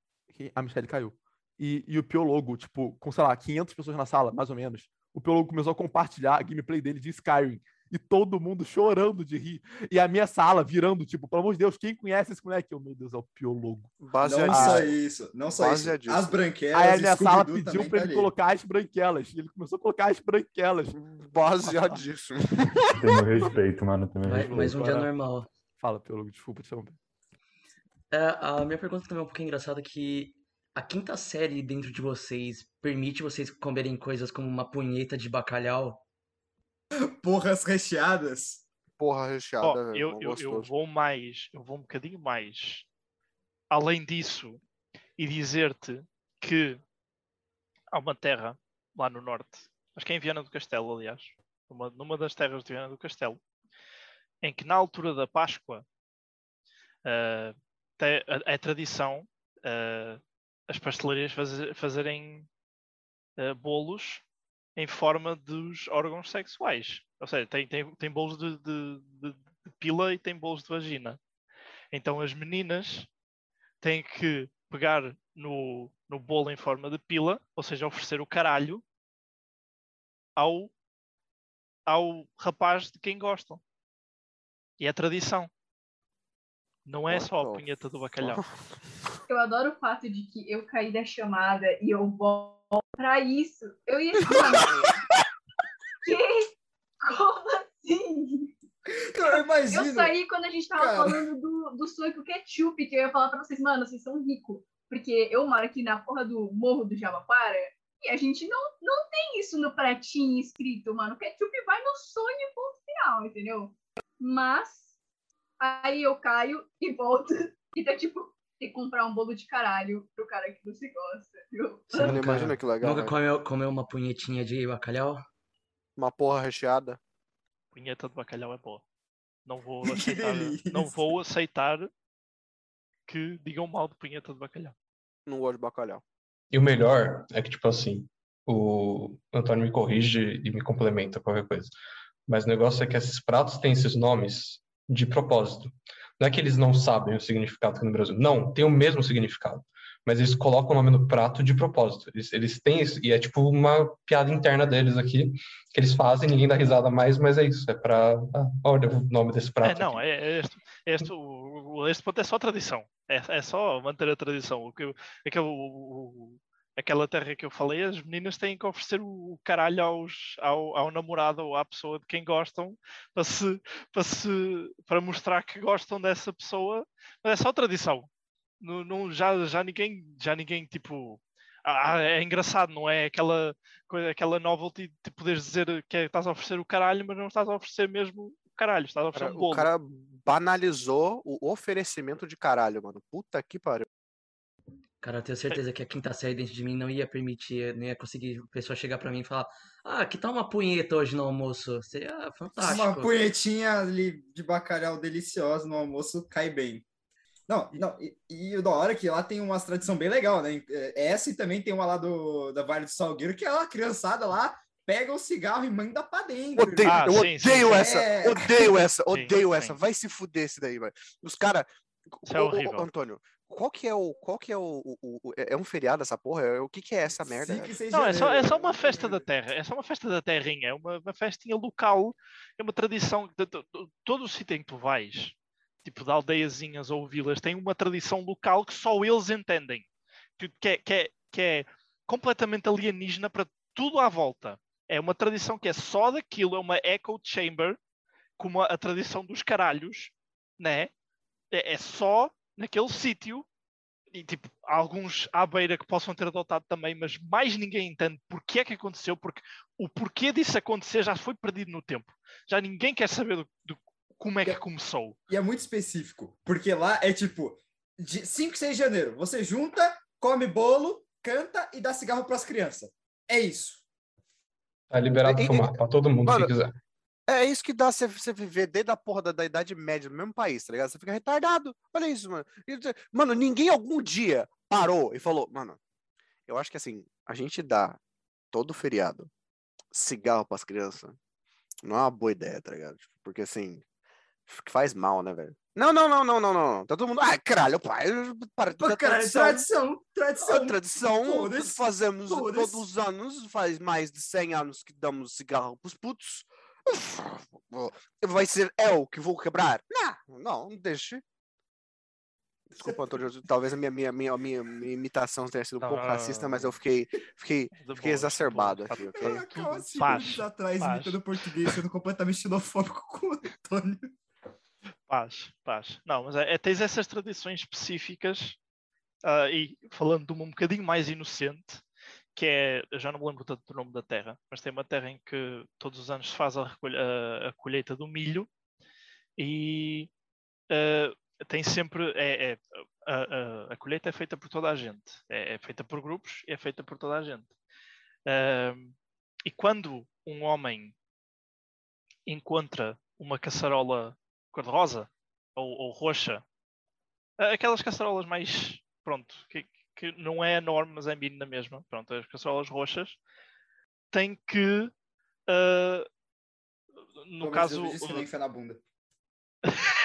A Michelle caiu. E, e o Piologo, tipo, com, sei lá, 500 pessoas na sala, mais ou menos. O Piologo começou a compartilhar a gameplay dele de Skyrim. E todo mundo chorando de rir. E a minha sala virando, tipo, pelo amor de Deus, quem conhece esse moleque? Eu, meu Deus, é o Piologo. Não Baseadíssimo. só isso. Não só isso. Baseadíssimo. As branquelas. Aí a minha sala pediu também pra tá ele ali. colocar as branquelas. E ele começou a colocar as branquelas. Baseadíssimo. Tem meu respeito, mano. Tem meu respeito. mais um dia normal. Fala, Piologo, desculpa te interromper. É, a minha pergunta também é um pouquinho engraçada que a quinta série dentro de vocês permite vocês comerem coisas como uma punheta de bacalhau? Porras recheadas. Porra recheada, velho. eu, eu, eu vou mais, eu vou um bocadinho mais além disso e dizer-te que há uma terra lá no norte, acho que é em Viana do Castelo, aliás, numa, numa das terras de Viana do Castelo, em que na altura da Páscoa te- é, é tradição ah, as pastelarias faze- fazerem ah, bolos em forma dos órgãos sexuais. Ou seja, tem, tem, tem bolos de, de- de- de pila e tem bolos de vagina. Então as meninas têm que pegar no, no bolo em forma de pila, ou seja, oferecer o caralho ao, ao rapaz de quem gostam. E é tradição. Não é só a punheta do bacalhau. Eu adoro o fato de que eu caí da chamada e eu volto pra isso. Eu ia chamar. que? Como assim? Eu imagino. Eu saí quando a gente tava falando do, do sonho com ketchup, que eu ia falar pra vocês, mano, vocês são ricos. Porque eu moro aqui na porra do Morro do Jabaquara e a gente não, não tem isso no pratinho escrito, mano. Ketchup vai no sonho ponto final, entendeu? Mas aí eu caio e volto e tá tipo, tem que comprar um bolo de caralho pro cara que você gosta, viu? Você nunca, imagina que legal. nunca comeu, comeu uma punhetinha de bacalhau? Uma porra recheada. punheta de bacalhau é boa. Não vou aceitar, não vou aceitar que digam mal de punheta de bacalhau. Não gosto de bacalhau. E o melhor é que, tipo assim, o Antônio me corrige e me complementa qualquer coisa. Mas o negócio é que esses pratos têm esses nomes de propósito. Não é que eles não sabem o significado aqui no Brasil. Não, tem o mesmo significado. Mas eles colocam o nome no prato de propósito. Eles, eles têm isso. E é tipo uma piada interna deles aqui, que eles fazem, ninguém dá risada mais, mas é isso. É pra. Ah, olha o nome desse prato. É, não, aqui. é, é é este, o, este ponto é só tradição. É, é só manter a tradição. O que, aquele, o- o- aquela terra que eu falei, as meninas têm que oferecer o, caralho aos, ao, ao namorado ou à pessoa de quem gostam para, se, para, se, para mostrar que gostam dessa pessoa. Mas é só tradição. Não, não- já, já ninguém, já ninguém tipo. ah, é engraçado, não é aquela, coisa, aquela novelty de poderes dizer que é- estás a oferecer o caralho, mas não estás a oferecer mesmo o caralho, estás a oferecer Cara, um bolo. o cara banalizou o oferecimento de caralho, mano. Puta que pariu. Cara, eu tenho certeza que a quinta série dentro de mim não ia permitir, não ia conseguir a pessoa chegar pra mim e falar: Ah, que tal uma punheta hoje no almoço? Seria Uma fantástico. punhetinha ali de bacalhau deliciosa no almoço cai bem. Não, não, e, e o da hora é que lá tem umas tradição bem legal, né? É, Essa e também tem uma lá do, da Vale do Salgueiro, que é a criançada lá pega o cigarro e manda pra dentro. Odeio, Ah, eu sim, odeio sim. essa, É. odeio essa, odeio sim. essa. Vai se fuder esse daí, velho. Os caras. Isso é horrível. Antônio, qual que é o. Qual que é o, o- o- É um feriado essa porra? É- O que que é essa merda? Não, é só, é só uma festa da terra, é só uma festa da terrinha, é uma, uma festinha local, é uma tradição, de, de- de- todo o sítio em que tu vais, tipo de aldeiazinhas ou vilas, têm uma tradição local que só eles entendem. Que, que, é, que, é, que é completamente alienígena para tudo à volta. É uma tradição que é só daquilo, é uma echo chamber, como a, a tradição dos caralhos, né? É, é só naquele sítio e tipo, há alguns à beira que possam ter adotado também, mas mais ninguém entende porque é que aconteceu, porque o porquê disso acontecer já foi perdido no tempo. Já ninguém quer saber do, do- como é que começou. E é muito específico, porque lá é tipo, de 5 e 6 de janeiro, você junta, come bolo, canta e dá cigarro pras crianças. É isso. Tá liberado E- e- fumar pra todo mundo Mano, se quiser. É isso que dá você, você viver desde a porra da, da Idade Média no mesmo país, tá ligado? Você fica retardado. Olha isso, mano. Mano, ninguém algum dia parou e falou, mano, eu acho que assim, a gente dá todo feriado cigarro pras crianças não é uma boa ideia, tá ligado? Tipo, Porque assim, faz mal, né, velho? Não, não, não, não, não, não. Tá todo mundo. Ai, caralho, pai. Para de Pô, ter cara, tradição. tradição, tradição. A tradição, Foda-se, fazemos todos os anos, faz mais de 100 anos que damos cigarro pros putos. Vai ser eu que vou quebrar? Não, não, deixe. Desculpa, Antônio, talvez a minha, minha, minha, minha, minha imitação tenha sido um pouco racista, mas eu fiquei, fiquei, fiquei exacerbado aqui, ok? Segundos faz, atrás faz. imitando português, sendo completamente xenofóbico com o Antônio. Paz, paz. Não, mas é, é- tens essas tradições específicas ah, e falando de uma um bocadinho mais inocente, que é, já não me lembro tanto do nome da terra, mas tem uma terra em que todos os anos se faz a, a- a colheita do milho e ah, tem sempre, é, é- a, a- colheita é feita por toda a gente, é, é feita por grupos é feita por toda a gente. Ah, e quando um homem encontra uma caçarola cor-de-rosa ou, ou roxa, aquelas caçarolas mais, pronto, que, que não é enorme, mas é mínima mesma, pronto, as caçarolas roxas, tem que, ah, no caso, fé na bunda.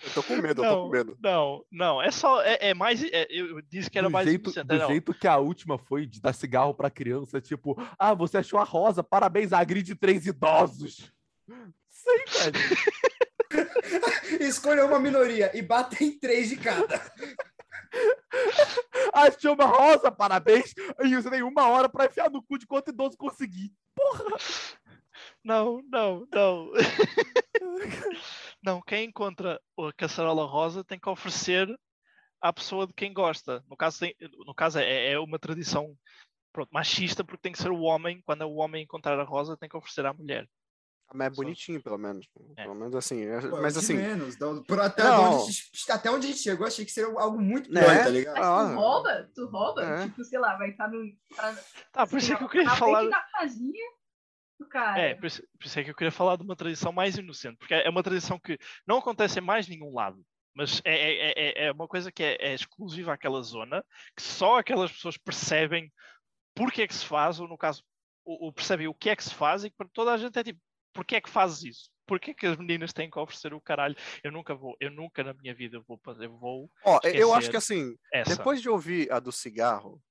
Eu tô com medo, eu tô com não, medo. não, não, é só, é, é mais, é- eu disse que era do mais jeito, do não. jeito que a última foi de dar cigarro pra criança, tipo, ah, você achou a rosa, parabéns, agride três idosos. Sei, velho. Escolha uma minoria e bata em três de cada. Achou uma rosa, parabéns, e tem uma hora pra enfiar no cu de quanto idoso conseguir. Não, não, não. não, quem encontra a caçarola rosa tem que oferecer à pessoa de quem gosta. No caso, tem- no caso é, é uma tradição pronto, machista, porque tem que ser o homem, quando é o homem encontrar a rosa, tem que oferecer à mulher. Mas é bonitinho, pelo menos. É. Pelo menos assim. é- Pô, Mas assim. menos, por até, Não. onde, a gente- até onde a gente chegou, achei que seria algo muito Né? pior, tá ligado? Mas Ah. tu rouba, tu rouba, É. tipo, sei lá, vai estar no. Tá, Tá, por isso é que eu queria falar. da casinha do cara. É, por isso, por isso é que eu queria falar de uma tradição mais inocente, porque é uma tradição que não acontece em mais nenhum lado, mas é, é, é- é uma coisa que é, é exclusiva àquela zona, que só aquelas pessoas percebem porque é que se faz, ou no caso, o, o- percebem o que é que se faz, e para toda a gente é tipo, porque é que fazes isso? Porquê que as meninas têm que oferecer o caralho? Eu nunca vou, eu nunca na minha vida vou fazer, vou Ó, eu acho que assim, essa. depois de ouvir a do cigarro,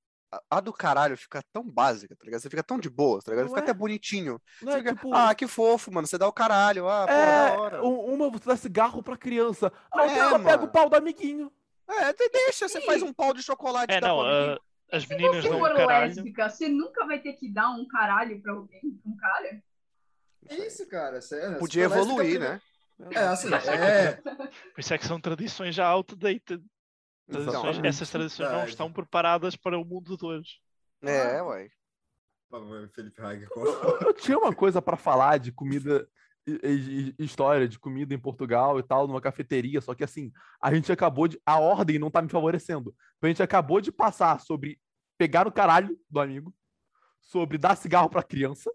a, do caralho fica tão básica, tá ligado? Você fica tão de boa, tá ligado? Não Fica é? até bonitinho. Não Você é, fica, tipo, ah, que fofo, mano. Você dá o caralho. Ah, pô, é, da hora. um- uma você dá cigarro pra criança, a É, outra ela pega o pau do amiguinho. É, de- deixa, você faz um pau de chocolate É, dá não, ah, as Se meninas você dão for caralho. lésbica, você nunca vai ter que dar um caralho pra alguém, um cara? É isso, cara. Sério, Podia evoluir, né? É, assim, é. Por isso é que são tradições já outdated. Tradições- essas tradições não estão preparadas para o mundo de hoje. É, ué. Por favor, Felipe Hager. Eu, eu tinha uma coisa pra falar de comida, e- e- e- história de comida em Portugal e tal, numa cafeteria, só que assim, a gente acabou de. A ordem não tá me favorecendo. A gente acabou de passar sobre pegar o caralho do amigo, sobre dar cigarro pra criança.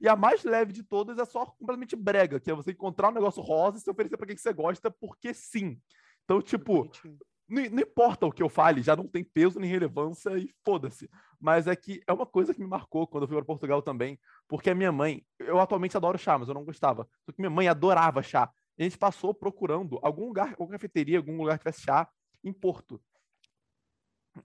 E a mais leve de todas é só completamente brega, que é você encontrar um negócio rosa e se oferecer pra quem que você gosta, porque sim. Então, tipo, não, não importa o que eu fale, já não tem peso nem relevância e foda-se. Mas é que é uma coisa que me marcou quando eu fui para Portugal também, porque a minha mãe, eu atualmente adoro chá, mas eu não gostava. Só que minha mãe adorava chá. E a gente passou procurando algum lugar, alguma cafeteria, algum lugar que tivesse chá em Porto.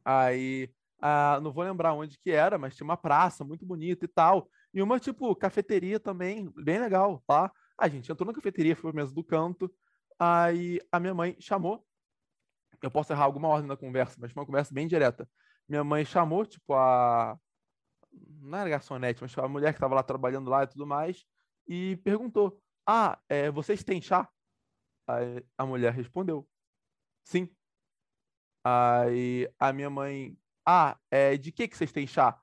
Aí, ah, não vou lembrar onde que era, mas tinha uma praça muito bonita e tal. E uma, tipo, cafeteria também, bem legal, tá? A gente entrou na cafeteria, foi pra mesa do canto. Aí a minha mãe chamou. Eu posso errar alguma ordem da conversa, mas foi uma conversa bem direta. Minha mãe chamou, tipo, a. Não era garçonete, mas tipo, a mulher que estava lá trabalhando lá e tudo mais, e perguntou: Ah, é, vocês têm chá? Aí a mulher respondeu: Sim. Aí a minha mãe: Ah, é, de que, que vocês têm chá?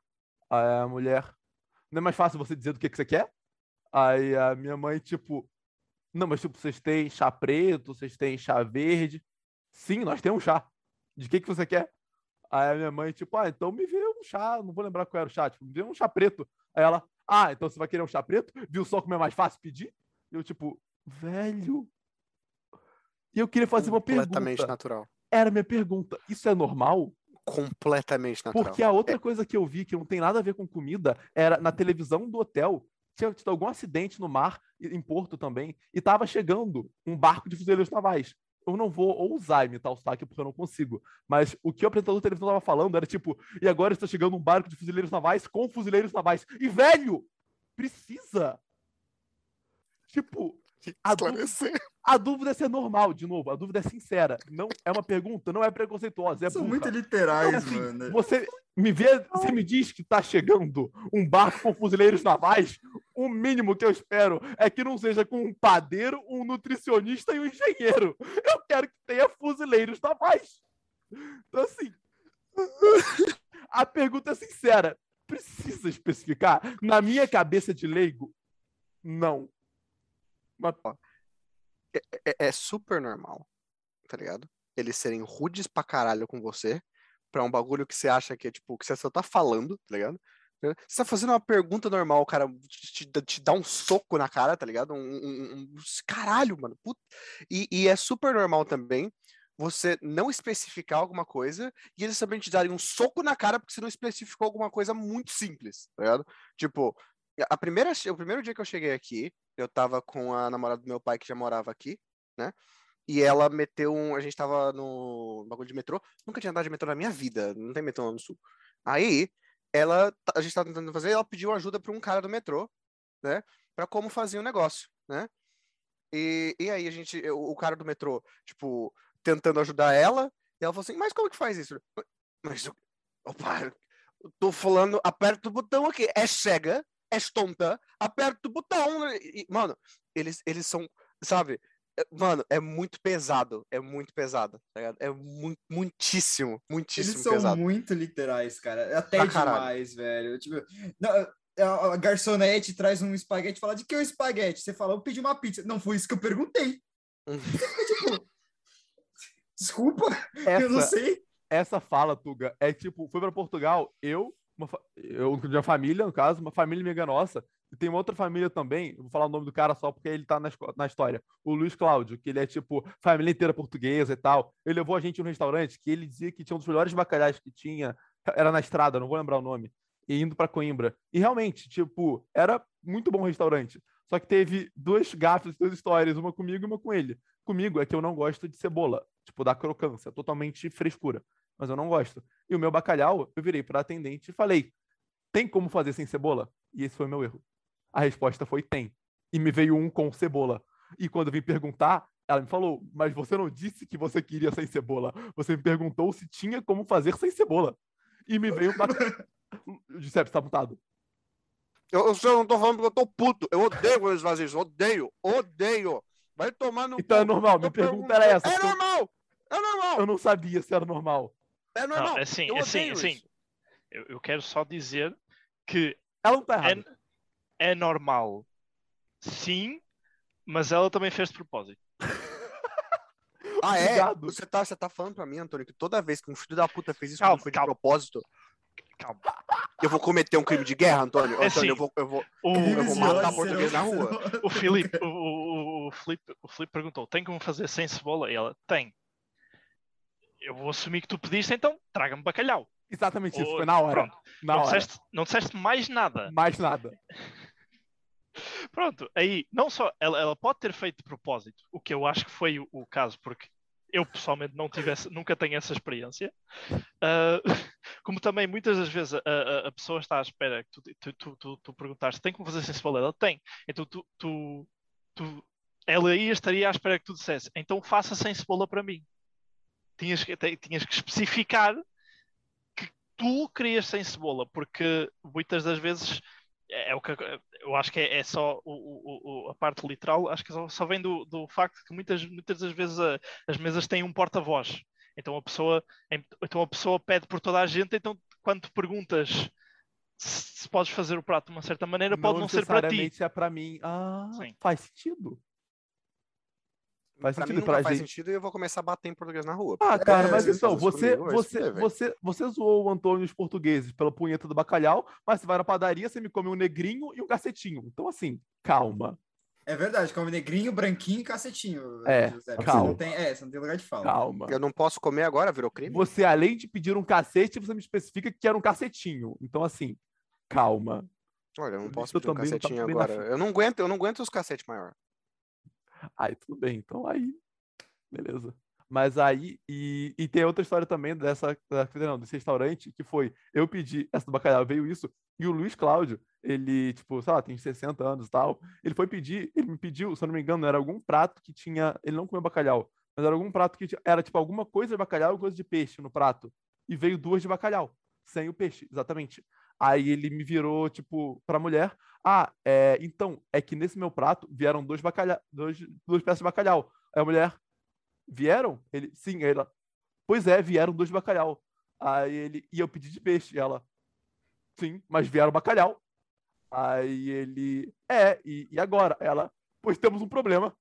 Aí a mulher: Não é mais fácil você dizer do que, que você quer? Aí a minha mãe, tipo, não, mas tipo, vocês têm chá preto, vocês têm chá verde. Sim, nós temos chá. De que que você quer? Aí a minha mãe, tipo, ah, então me vê um chá, não vou lembrar qual era o chá, tipo, me vê um chá preto. Aí ela, ah, então você vai querer um chá preto? Viu só como é mais fácil pedir? E eu, tipo, velho. E eu queria fazer uma Completamente pergunta. natural. Era a minha pergunta. Isso é normal? Completamente natural. Porque a outra coisa que eu vi que não tem nada a ver com comida era na televisão do hotel. Tinha tido algum acidente no mar, em Porto também, e tava chegando um barco de fuzileiros navais. Eu não vou ousar imitar o sotaque porque eu não consigo. Mas o que o apresentador da televisão tava falando era tipo, e agora está chegando um barco de fuzileiros navais com fuzileiros navais. E velho, precisa! Tipo, a dúvida, a dúvida é se é normal, de novo, a dúvida é sincera. Não é uma pergunta, não é preconceituosa, é São muito literais, Então, assim, mano. Você me vê, você me diz que tá chegando um barco com fuzileiros navais. O mínimo que eu espero é que não seja com um padeiro, um nutricionista e um engenheiro. Eu quero que tenha fuzileiros navais. Então, assim, a pergunta é sincera. Precisa especificar? Na minha cabeça de leigo, não. Mas, É, é super normal, tá ligado? Eles serem rudes pra caralho com você, pra um bagulho que você acha que é tipo, que você só tá falando, tá ligado? Você tá fazendo uma pergunta normal, o cara te, te, te dá um soco na cara, tá ligado? Um, um- um- caralho, mano. puta. E, e é super normal também você não especificar alguma coisa e eles também te darem um soco na cara porque você não especificou alguma coisa muito simples, tá ligado? Tipo, a primeira, o primeiro dia que eu cheguei aqui, eu tava com a namorada do meu pai que já morava aqui, né? E ela meteu um. A gente tava no bagulho de metrô. Nunca tinha andado de metrô na minha vida. Não tem metrô lá no sul. Aí, ela. A gente tava tentando fazer, ela pediu ajuda pra um cara do metrô, né? Pra como fazer o negócio, né? E, e aí a gente. O, cara do metrô, tipo, tentando ajudar ela. E ela falou assim, mas como que faz isso? Mas. Opa, tô falando, aperta o botão aqui. É cega, tonta, aperta o botão. né? E, mano, eles, eles são, sabe? é- Mano, é muito pesado. É muito pesado. tá? É mu muitíssimo, muitíssimo Eles são pesado. muito literais, cara. Até Pra caralho. demais, velho. Tipo, não, a garçonete traz um espaguete e fala: de que é o espaguete? Você fala, eu pedi uma pizza. Não foi isso que eu perguntei. tipo, desculpa, eu não essa, sei. essa fala, Tuga, é tipo, fui pra Portugal, eu, uma, eu de uma família, no caso, uma família amiga nossa, e tem uma outra família também, vou falar o nome do cara só porque ele tá na, na história, o Luiz Cláudio, que ele é tipo, família inteira portuguesa e tal. Ele levou a gente no restaurante que ele dizia que tinha um dos melhores bacalhais que tinha, era na estrada, não vou lembrar o nome, e indo pra Coimbra. E realmente, tipo, era muito bom restaurante. Só que teve duas gafes, duas histórias, uma comigo e uma com ele. Comigo é que eu não gosto de cebola, tipo, da crocância, totalmente frescura. Mas eu não gosto. E o meu bacalhau, eu virei para atendente e falei: tem como fazer sem cebola? E esse foi o meu erro. A resposta foi: tem. E me veio um com cebola. E quando eu vim perguntar, ela me falou: mas você não disse que você queria sem cebola. Você me perguntou se tinha como fazer sem cebola. E me veio. Giuseppe, tá mutado. Eu, eu só não tô falando porque eu tô puto. Eu odeio quando eles fazem isso. Odeio. Odeio. Vai tomar no Então é normal. Minha pergunta era essa. É normal. É normal. Eu não sabia se era normal. É normal. Não, é assim, eu é assim, odeio assim. isso. Eu, eu quero só dizer que Ela não tá errada. é, é normal, sim, mas ela também fez de propósito. Ah, é? Obrigado. Você tá, você tá falando pra mim, Antônio, que toda vez que um filho da puta fez isso Calma, foi de calma. propósito, Calma. eu vou cometer um crime de guerra, Antônio? É Antônio, assim, eu vou, eu vou... O, Eu vou matar português na rua. o Filipe, o, o, o, Filipe, o Filipe perguntou: tem como fazer sem cebola? E ela tem. Eu vou assumir que tu pediste, então traga-me bacalhau. Exatamente isso. Ou- Foi na hora. Pronto, Na não, hora. disseste, não disseste mais nada. Mais nada. Pronto, aí, não só, ela, ela pode ter feito de propósito, o que eu acho que foi o, o caso, porque eu pessoalmente não tivesse, nunca tenho essa experiência, Ah, como também muitas das vezes a, a- a pessoa está à espera que tu, tu, tu, tu, perguntaste, tem como fazer sem cebola? Ela tem. Então tu, tu, tu ela aí estaria à espera que tu dissesse, então faça sem cebola para mim. Tinhas tinhas que especificar que tu querias sem cebola, porque muitas das vezes é, é o que eu acho que é, é só o- o- a parte literal, acho que só, só vem do, do facto que muitas, muitas das vezes a- as mesas têm um porta-voz. Então a pessoa então a pessoa pede por toda a gente, então quando tu perguntas se, se podes fazer o prato de uma certa maneira, pode não ser para ti. é pra mim. Ah, Sim. faz sentido. Faz pra sentido pra faz gente. sentido e eu vou começar a bater em português na rua. Ah, cara, é, mas então, você, comigo, você, velho. você, você zoou o Antônio e os portugueses pela punheta do bacalhau, mas você vai na padaria, você me come um negrinho e um cacetinho. Então, assim, calma, É verdade, come negrinho, branquinho e cacetinho. É, José, calma. Você não tem, é, você não tem lugar de fala. calma. Eu não posso comer agora, virou crime? Você, além de pedir um cacete, você me especifica que era um cacetinho. Então, assim, calma. Olha, eu não posso pedir um tá cacetinho agora. Eu não aguento, eu não aguento os cacetes maior. Aí, tudo bem. Então, aí, beleza. Mas aí, e, e tem outra história também dessa, não, desse restaurante, que foi, eu pedi, essa do bacalhau veio isso, e o Luiz Cláudio, ele, tipo, sei lá, tem 60 anos e tal, ele foi pedir, ele me pediu, se eu não me engano, era algum prato que tinha, ele não comeu bacalhau, mas era algum prato que tinha, era, tipo, alguma coisa de bacalhau e coisa de peixe no prato, e veio duas de bacalhau, sem o peixe, exatamente. Aí ele me virou, tipo, pra mulher, ah, é, então, é que nesse meu prato vieram dois bacalhau, dois, duas peças de bacalhau. Aí a mulher, vieram? Ele, sim, aí ela, pois é, vieram dois de bacalhau. Aí ele, e eu pedi de peixe. E ela, sim, mas vieram bacalhau. Aí ele, é, e, e agora? Ela, pois temos um problema.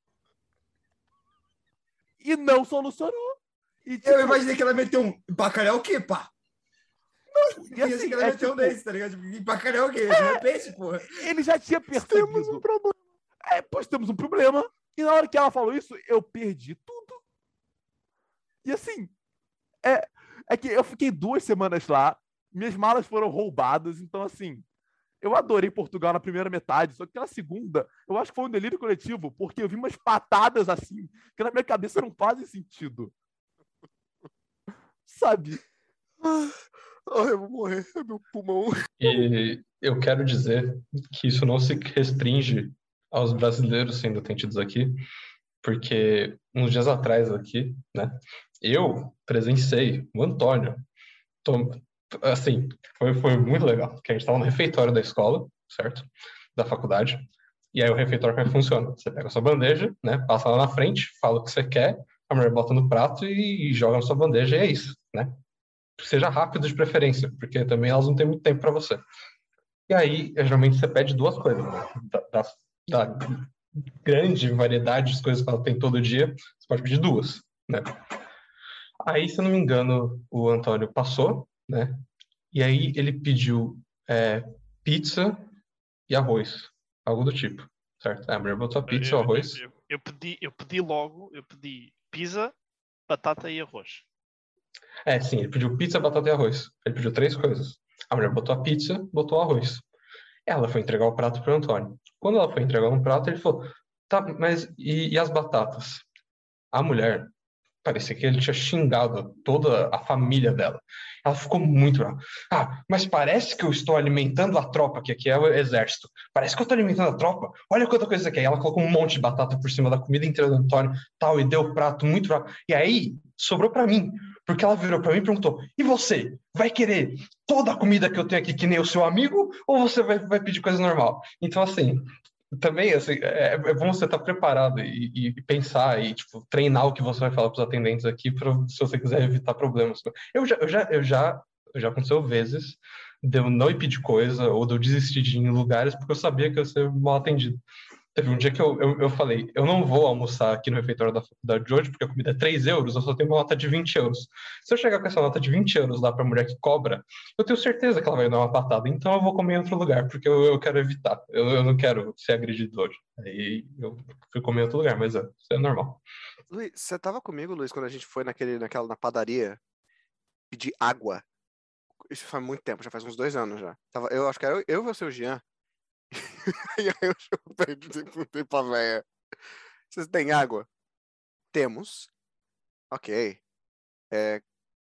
E não solucionou. E, Eu tipo, imaginei que ela meteu um bacalhau o quê, pá? E E assim, que ela é, meteu um tipo, desse, tá ligado? Tipo, Bacalhau o quê? Não é peixe, porra. ele já tinha percebido. Temos um problema. É, pois temos um problema. E na hora que ela falou isso, eu perdi tudo. E assim, é, é que eu fiquei duas semanas lá, minhas malas foram roubadas, então assim, eu adorei Portugal na primeira metade, só que na segunda, eu acho que foi um delírio coletivo, porque eu vi umas patadas assim, que na minha cabeça não fazem sentido. Sabe? Ai, eu vou morrer, é meu pulmão. E eu quero dizer que isso não se restringe aos brasileiros sendo atendidos aqui, porque uns dias atrás aqui, né, eu presenciei o Antônio, assim, foi, foi muito legal, porque a gente estava no refeitório da escola, certo? Da faculdade, e aí o refeitório como é que funciona? Você pega a sua bandeja, né, passa lá na frente, fala o que você quer, a mulher bota no prato e, e joga na sua bandeja e é isso, né? Seja rápido de preferência, porque também elas não têm muito tempo para você. E aí, geralmente, você pede duas coisas, né? Da, da- da grande variedade de coisas que ela tem todo dia, você pode pedir duas, né? Aí, se eu não me engano, o Antônio passou, né? E aí ele pediu é, pizza e arroz, algo do tipo, certo? A mulher botou pizza e arroz. Eu, eu- eu pedi, eu pedi logo, eu pedi pizza, batata e arroz. É, sim, ele pediu pizza, batata e arroz. Ele pediu três coisas. A mulher botou a pizza, botou o arroz. Ela foi entregar o prato pro Antônio. Quando ela foi entregar um prato, ele falou: tá, mas e, e as batatas? A mulher, parecia que ele tinha xingado toda a família dela. Ela ficou muito. Ah, mas parece que eu estou alimentando a tropa, que aqui é o exército. Parece que eu estou alimentando a tropa. Olha quanta coisa quer. E ela colocou um monte de batata por cima da comida inteira do Antônio, tal, e deu o prato muito. E aí, sobrou para mim. Porque ela virou para mim e perguntou: e você? Vai querer toda a comida que eu tenho aqui, que nem o seu amigo, ou você vai, vai pedir coisa normal? Então, assim, também assim, é, é bom você estar preparado e, e pensar e tipo, treinar o que você vai falar para os atendentes aqui, pra, se você quiser evitar problemas. Eu já, eu já, eu já, já aconteceu vezes de eu não ir pedir coisa ou de eu desistir de ir em lugares porque eu sabia que eu ia ser mal atendido. Teve um dia que eu, eu, eu falei, eu não vou almoçar aqui no refeitório da faculdade de hoje, porque a comida é 3 euros, eu só tenho uma nota de 20 euros. Se eu chegar com essa nota de 20 euros lá para a mulher que cobra, eu tenho certeza que ela vai dar uma patada. Então eu vou comer em outro lugar, porque eu, eu quero evitar. Eu, eu não quero ser agredido hoje. Aí eu fui comer em outro lugar, mas é, isso é normal. Luiz, você tava comigo, Luiz, quando a gente foi naquele, naquela, na padaria pedir água? Isso faz muito tempo, já faz uns dois anos já. Tava, eu acho que era eu, eu e o Jean. e aí eu perguntei pra véia, vocês têm água? Temos. Ok. É,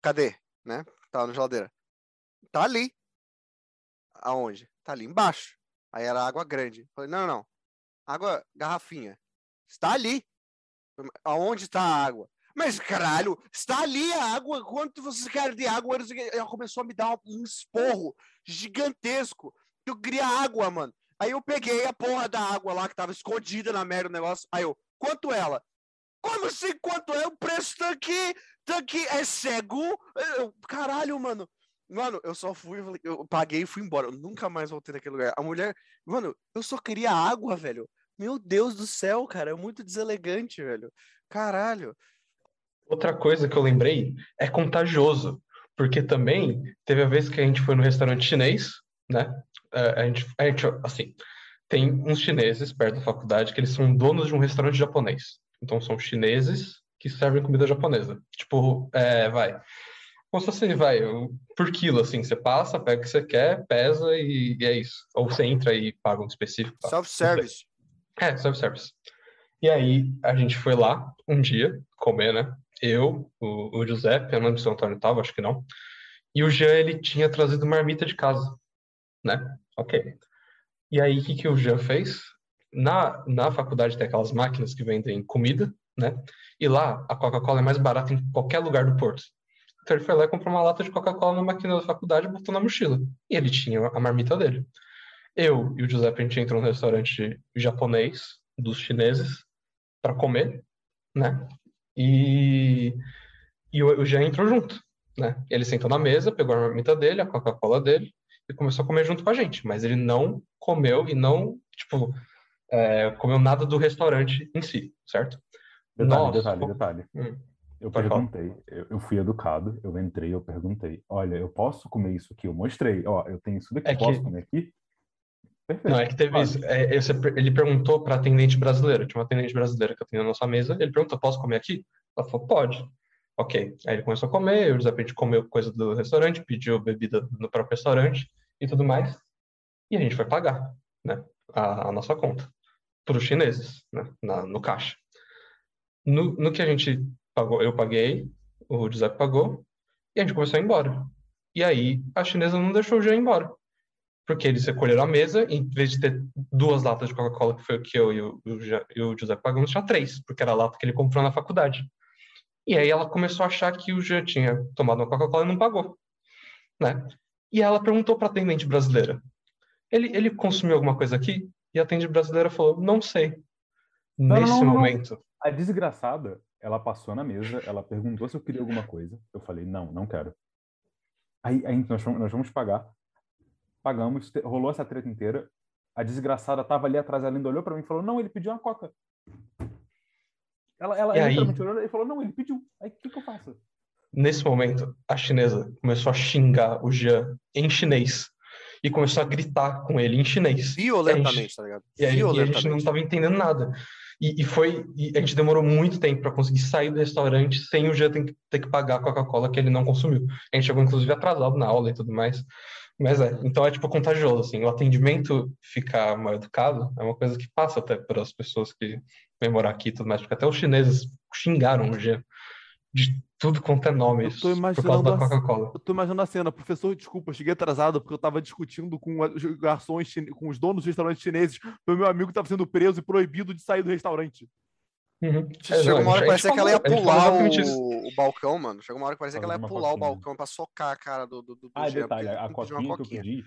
cadê? Né? Tá na geladeira. Tá ali. Aonde? Tá ali embaixo. Aí era água grande. Falei, não, não, não. Água garrafinha. Está ali. Aonde está a água? Mas, caralho, está ali a água. Quanto vocês querem de água? Ela começou a me dar um esporro gigantesco. Eu queria água, mano. Aí eu peguei a porra da água lá que tava escondida na merda do negócio. Aí eu, quanto ela? Como assim, quanto é? O preço tá aqui, tá aqui, é cego? Eu, caralho, mano. Mano, eu só fui, eu paguei e fui embora. Eu nunca mais voltei naquele lugar. A mulher, mano, eu só queria água, velho. Meu Deus do céu, cara, é muito deselegante, velho. Caralho. Outra coisa que eu lembrei é contagioso, porque também teve a vez que a gente foi no restaurante chinês, né? A gente, a gente, assim, tem uns chineses perto da faculdade que eles são donos de um restaurante japonês. Então são chineses que servem comida japonesa. Tipo, é, vai. Como se fosse, vai, por quilo, assim, você passa, pega o que você quer, pesa e, e é isso. Ou você entra e paga um específico. Tá? Self-service. É, self-service. E aí, a gente foi lá um dia comer, né? Eu, o, o Giuseppe, eu não lembro se o Antônio tava, acho que não. E o Jean, ele tinha trazido marmita de casa, né? Ok. E aí, o que, que o Jean fez? Na, na faculdade tem aquelas máquinas que vendem comida, né? E lá, a Coca-Cola é mais barata em qualquer lugar do Porto. Então ele foi lá e comprou uma lata de Coca-Cola na máquina da faculdade e botou na mochila. E ele tinha a marmita dele. Eu e o Giuseppe, a gente entrou no restaurante japonês dos chineses para comer, né? E, e o, o Jean entrou junto, né? Ele sentou na mesa, pegou a marmita dele, a Coca-Cola dele, e começou a comer junto com a gente. Mas ele não comeu e não, tipo, é, comeu nada do restaurante em si, certo? Detalhe, Nossa. detalhe, detalhe. Hum. Eu perguntei, eu, eu, fui educado, eu entrei, eu perguntei, olha, eu posso comer isso aqui? Eu mostrei, ó, eu tenho isso daqui, é posso que... comer aqui? Perfeito. Não, é que teve isso. É, ele perguntou para atendente brasileira, tinha uma atendente brasileira que atendia na nossa mesa, ele perguntou, posso comer aqui? Ela falou, pode. Ok. Aí ele começou a comer, o Giuseppe comeu coisa do restaurante, pediu bebida no próprio restaurante e tudo mais, e a gente foi pagar, né, a, a nossa conta para os chineses, né, na, no caixa. No, no que a gente pagou, eu paguei, o Giuseppe pagou, e a gente começou a ir embora. E aí a chinesa não deixou o Jean ir embora. Porque eles recolheram a mesa, em vez de ter duas latas de Coca-Cola, que foi o que eu e o, e o Giuseppe pagamos, tinha três, porque era a lata que ele comprou na faculdade. E aí ela começou a achar que o Jean tinha tomado uma Coca-Cola e não pagou. Né? E ela perguntou para a atendente brasileira: ele, ele consumiu alguma coisa aqui? E a atendente brasileira falou: não sei. Não, Nesse não, não, momento. A desgraçada, ela passou na mesa, ela perguntou se eu queria alguma coisa. Eu falei: não, não quero. Aí, aí nós, vamos, nós vamos pagar. Pagamos, rolou essa treta inteira. A desgraçada tava ali atrás, ela ainda olhou para mim e falou: não, ele pediu uma coca. Ela, ela literalmente olhou e falou: não, ele pediu. Aí o que, que eu faço? Nesse momento, a chinesa começou a xingar o Jean em chinês e começou a gritar com ele em chinês. Violentamente, gente, tá ligado? E, aí, e a gente não estava entendendo nada. E, e, foi. E a gente demorou muito tempo para conseguir sair do restaurante sem o Jean ter, ter que pagar a Coca-Cola que ele não consumiu. A gente chegou, inclusive, atrasado na aula e tudo mais. Mas é, então é tipo contagioso, assim. O atendimento ficar mal educado é uma coisa que passa até para as pessoas que vêm morar aqui e tudo mais, porque até os chineses xingaram o Jean de tudo quanto é nome. Eu tô imaginando a, Coca-Cola. Eu tô imaginando a cena, professor, desculpa, cheguei atrasado porque eu tava discutindo com os garçons, com os donos dos restaurantes chineses, meu amigo tava sendo preso e proibido de sair do restaurante. Uhum. Chegou uma hora que parecia que ela ia pular o, o, balcão, mano. Chegou uma hora que parecia que ela ia pular o balcão pra socar a cara do, do, do Ah, detalhe, a coquinha que eu pedi...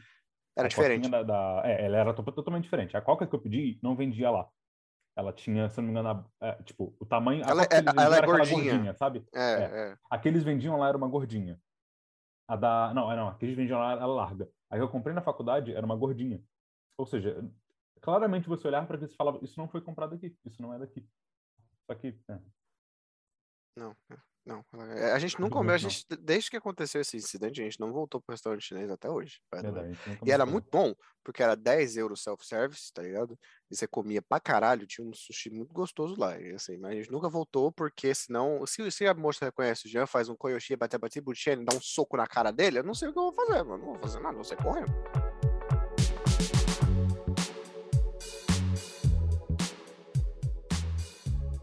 Era diferente. Da, da, é, ela era totalmente diferente. A coca que eu pedi não vendia lá. Ela tinha, se não me engano, é, tipo, o tamanho. Ela, é, ela é gordinha. gordinha. sabe? É, é. é. Aqueles vendiam lá era uma gordinha. A da. Não, é, não, aqueles vendiam lá era larga. A que eu comprei na faculdade era uma gordinha. Ou seja, claramente você olhar para isso e falava: Isso não foi comprado aqui, isso não é daqui. Só que. É. Não, é. Não, é, a gente não comeu, a gente, desde que aconteceu esse incidente, a gente não voltou pro restaurante chinês até hoje. Verdade, e era muito bom, porque era 10 euros self-service, tá ligado? E você comia pra caralho, tinha um sushi muito gostoso lá. E assim, mas a gente nunca voltou, porque senão, se, se a moça reconhece o Jean, faz um koyoshi, bate bate buchene, dá um soco na cara dele, eu não sei o que eu vou fazer, mano. Não vou fazer nada, você correndo.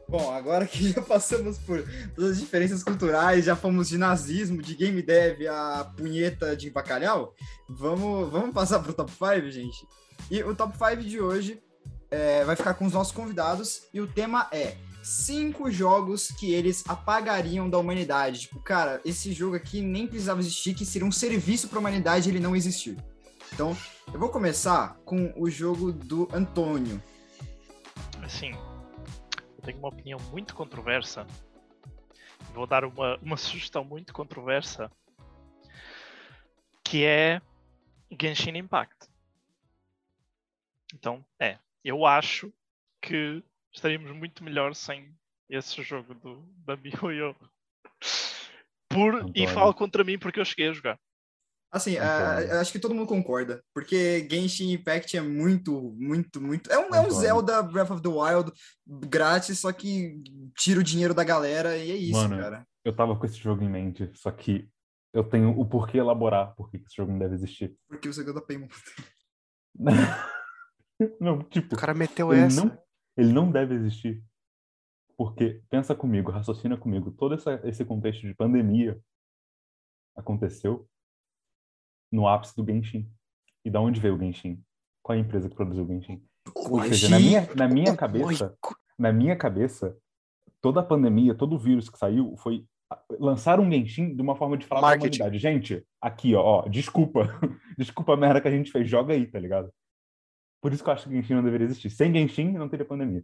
Bom, agora que já passamos por todas as diferenças culturais, já fomos de nazismo, de game dev a punheta de bacalhau, vamos, vamos passar pro top 5, gente? E o top 5 de hoje é, vai ficar com os nossos convidados e o tema é cinco jogos que eles apagariam da humanidade. Tipo, cara, esse jogo aqui nem precisava existir, que seria um serviço para a humanidade ele não existir. Então, eu vou começar com o jogo do Antônio. Eu tenho uma opinião muito controversa. Vou dar uma, uma sugestão muito controversa. Que é Genshin Impact. Então, é. Eu acho que estaríamos muito melhor sem esse jogo do Bambi Yo. Por, e falo contra mim porque eu cheguei a jogar. Assim, Antônio. a- a- acho que todo mundo concorda, porque Genshin Impact é muito, muito, muito. É um, é um. Zelda Breath of the Wild grátis, só que tira o dinheiro da galera e é isso, Mano, cara. Eu tava com esse jogo em mente, só que eu tenho o porquê elaborar por que esse jogo não deve existir. Porque você ganhou da Paymon. Não, tipo, O cara meteu ele essa. não, ele não deve existir. Porque, pensa comigo, raciocina comigo, todo essa, esse contexto de pandemia aconteceu no ápice do Genshin. E da onde veio o Genshin? Qual é a empresa que produziu o Genshin? Ou seja, na minha, na minha cabeça, na minha cabeça, toda a pandemia, todo o vírus que saiu foi lançar um Genshin de uma forma de falar pra Marketing. humanidade. Gente, aqui, ó, ó, desculpa. desculpa a merda que a gente fez, joga aí, tá ligado? Por isso que eu acho que Genshin não deveria existir. Sem Genshin, não teria pandemia.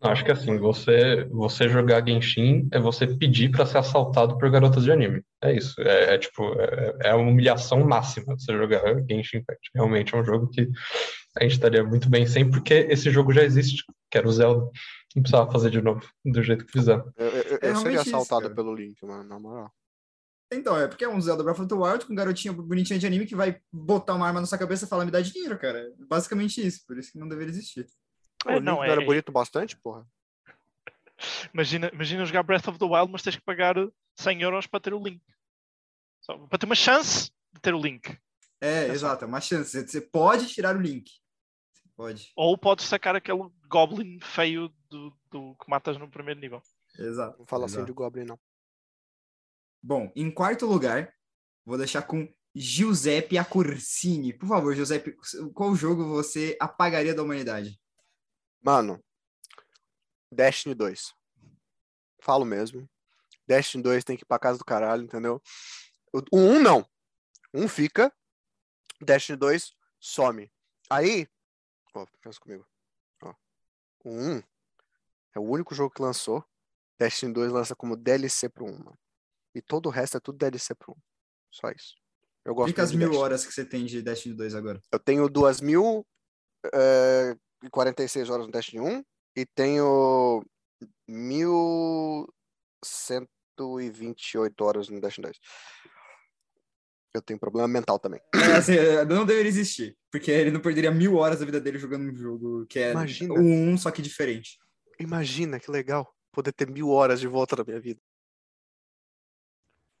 Acho que assim, você, você jogar Genshin é você pedir pra ser assaltado por garotas de anime. É isso. É, é tipo, é, é a humilhação máxima você jogar Genshin Impact. Realmente é um jogo que a gente estaria muito bem sem, porque esse jogo já existe, que era o Zelda. Não precisava fazer de novo, do jeito que fizeram. Eu, eu- eu É seria isso, assaltado cara. pelo Link, mano, na moral. Então, é porque é um Zelda Breath of the Wild com um garotinho bonitinho de anime que vai botar uma arma na sua cabeça e falar me dá dinheiro, cara. É Basicamente isso, por isso que não deveria existir. O É, Link não, é- era é- bonito bastante, porra. Imagina, imagina jogar Breath of the Wild, mas tens que pagar 100 euros para ter o link. Só para ter uma chance de ter o link. É, só. exato, é uma chance. Você- pode tirar o link. Você pode. Ou podes sacar aquele Goblin feio do, do que matas no primeiro nível. Exato. Não fala assim exato. de Goblin, não. Bom, em quarto lugar, vou deixar com Giuseppe Accorsini. Por favor, Giuseppe, qual jogo você apagaria da humanidade? Mano, Destiny 2. Falo mesmo. Destiny 2 tem que ir pra casa do caralho, entendeu? O 1 não. Um fica. Destiny 2 some. Aí, ó, pensa comigo. Ó, o 1 é o único jogo que lançou. Destiny 2 lança como DLC pro 1, mano. E todo o resto é tudo DLC pro 1. Só isso. Eu gosto Fica as mil Destiny. horas que você tem de Destiny 2 agora. Eu tenho 2.046 horas no Destiny 1 e tenho 1.128 horas no Destiny 2. Eu tenho problema mental também. É, assim, é, não deveria existir, porque ele não perderia mil horas da vida dele jogando um jogo que é Imagina. o um, só que diferente. Imagina que legal poder ter mil horas de volta na minha vida.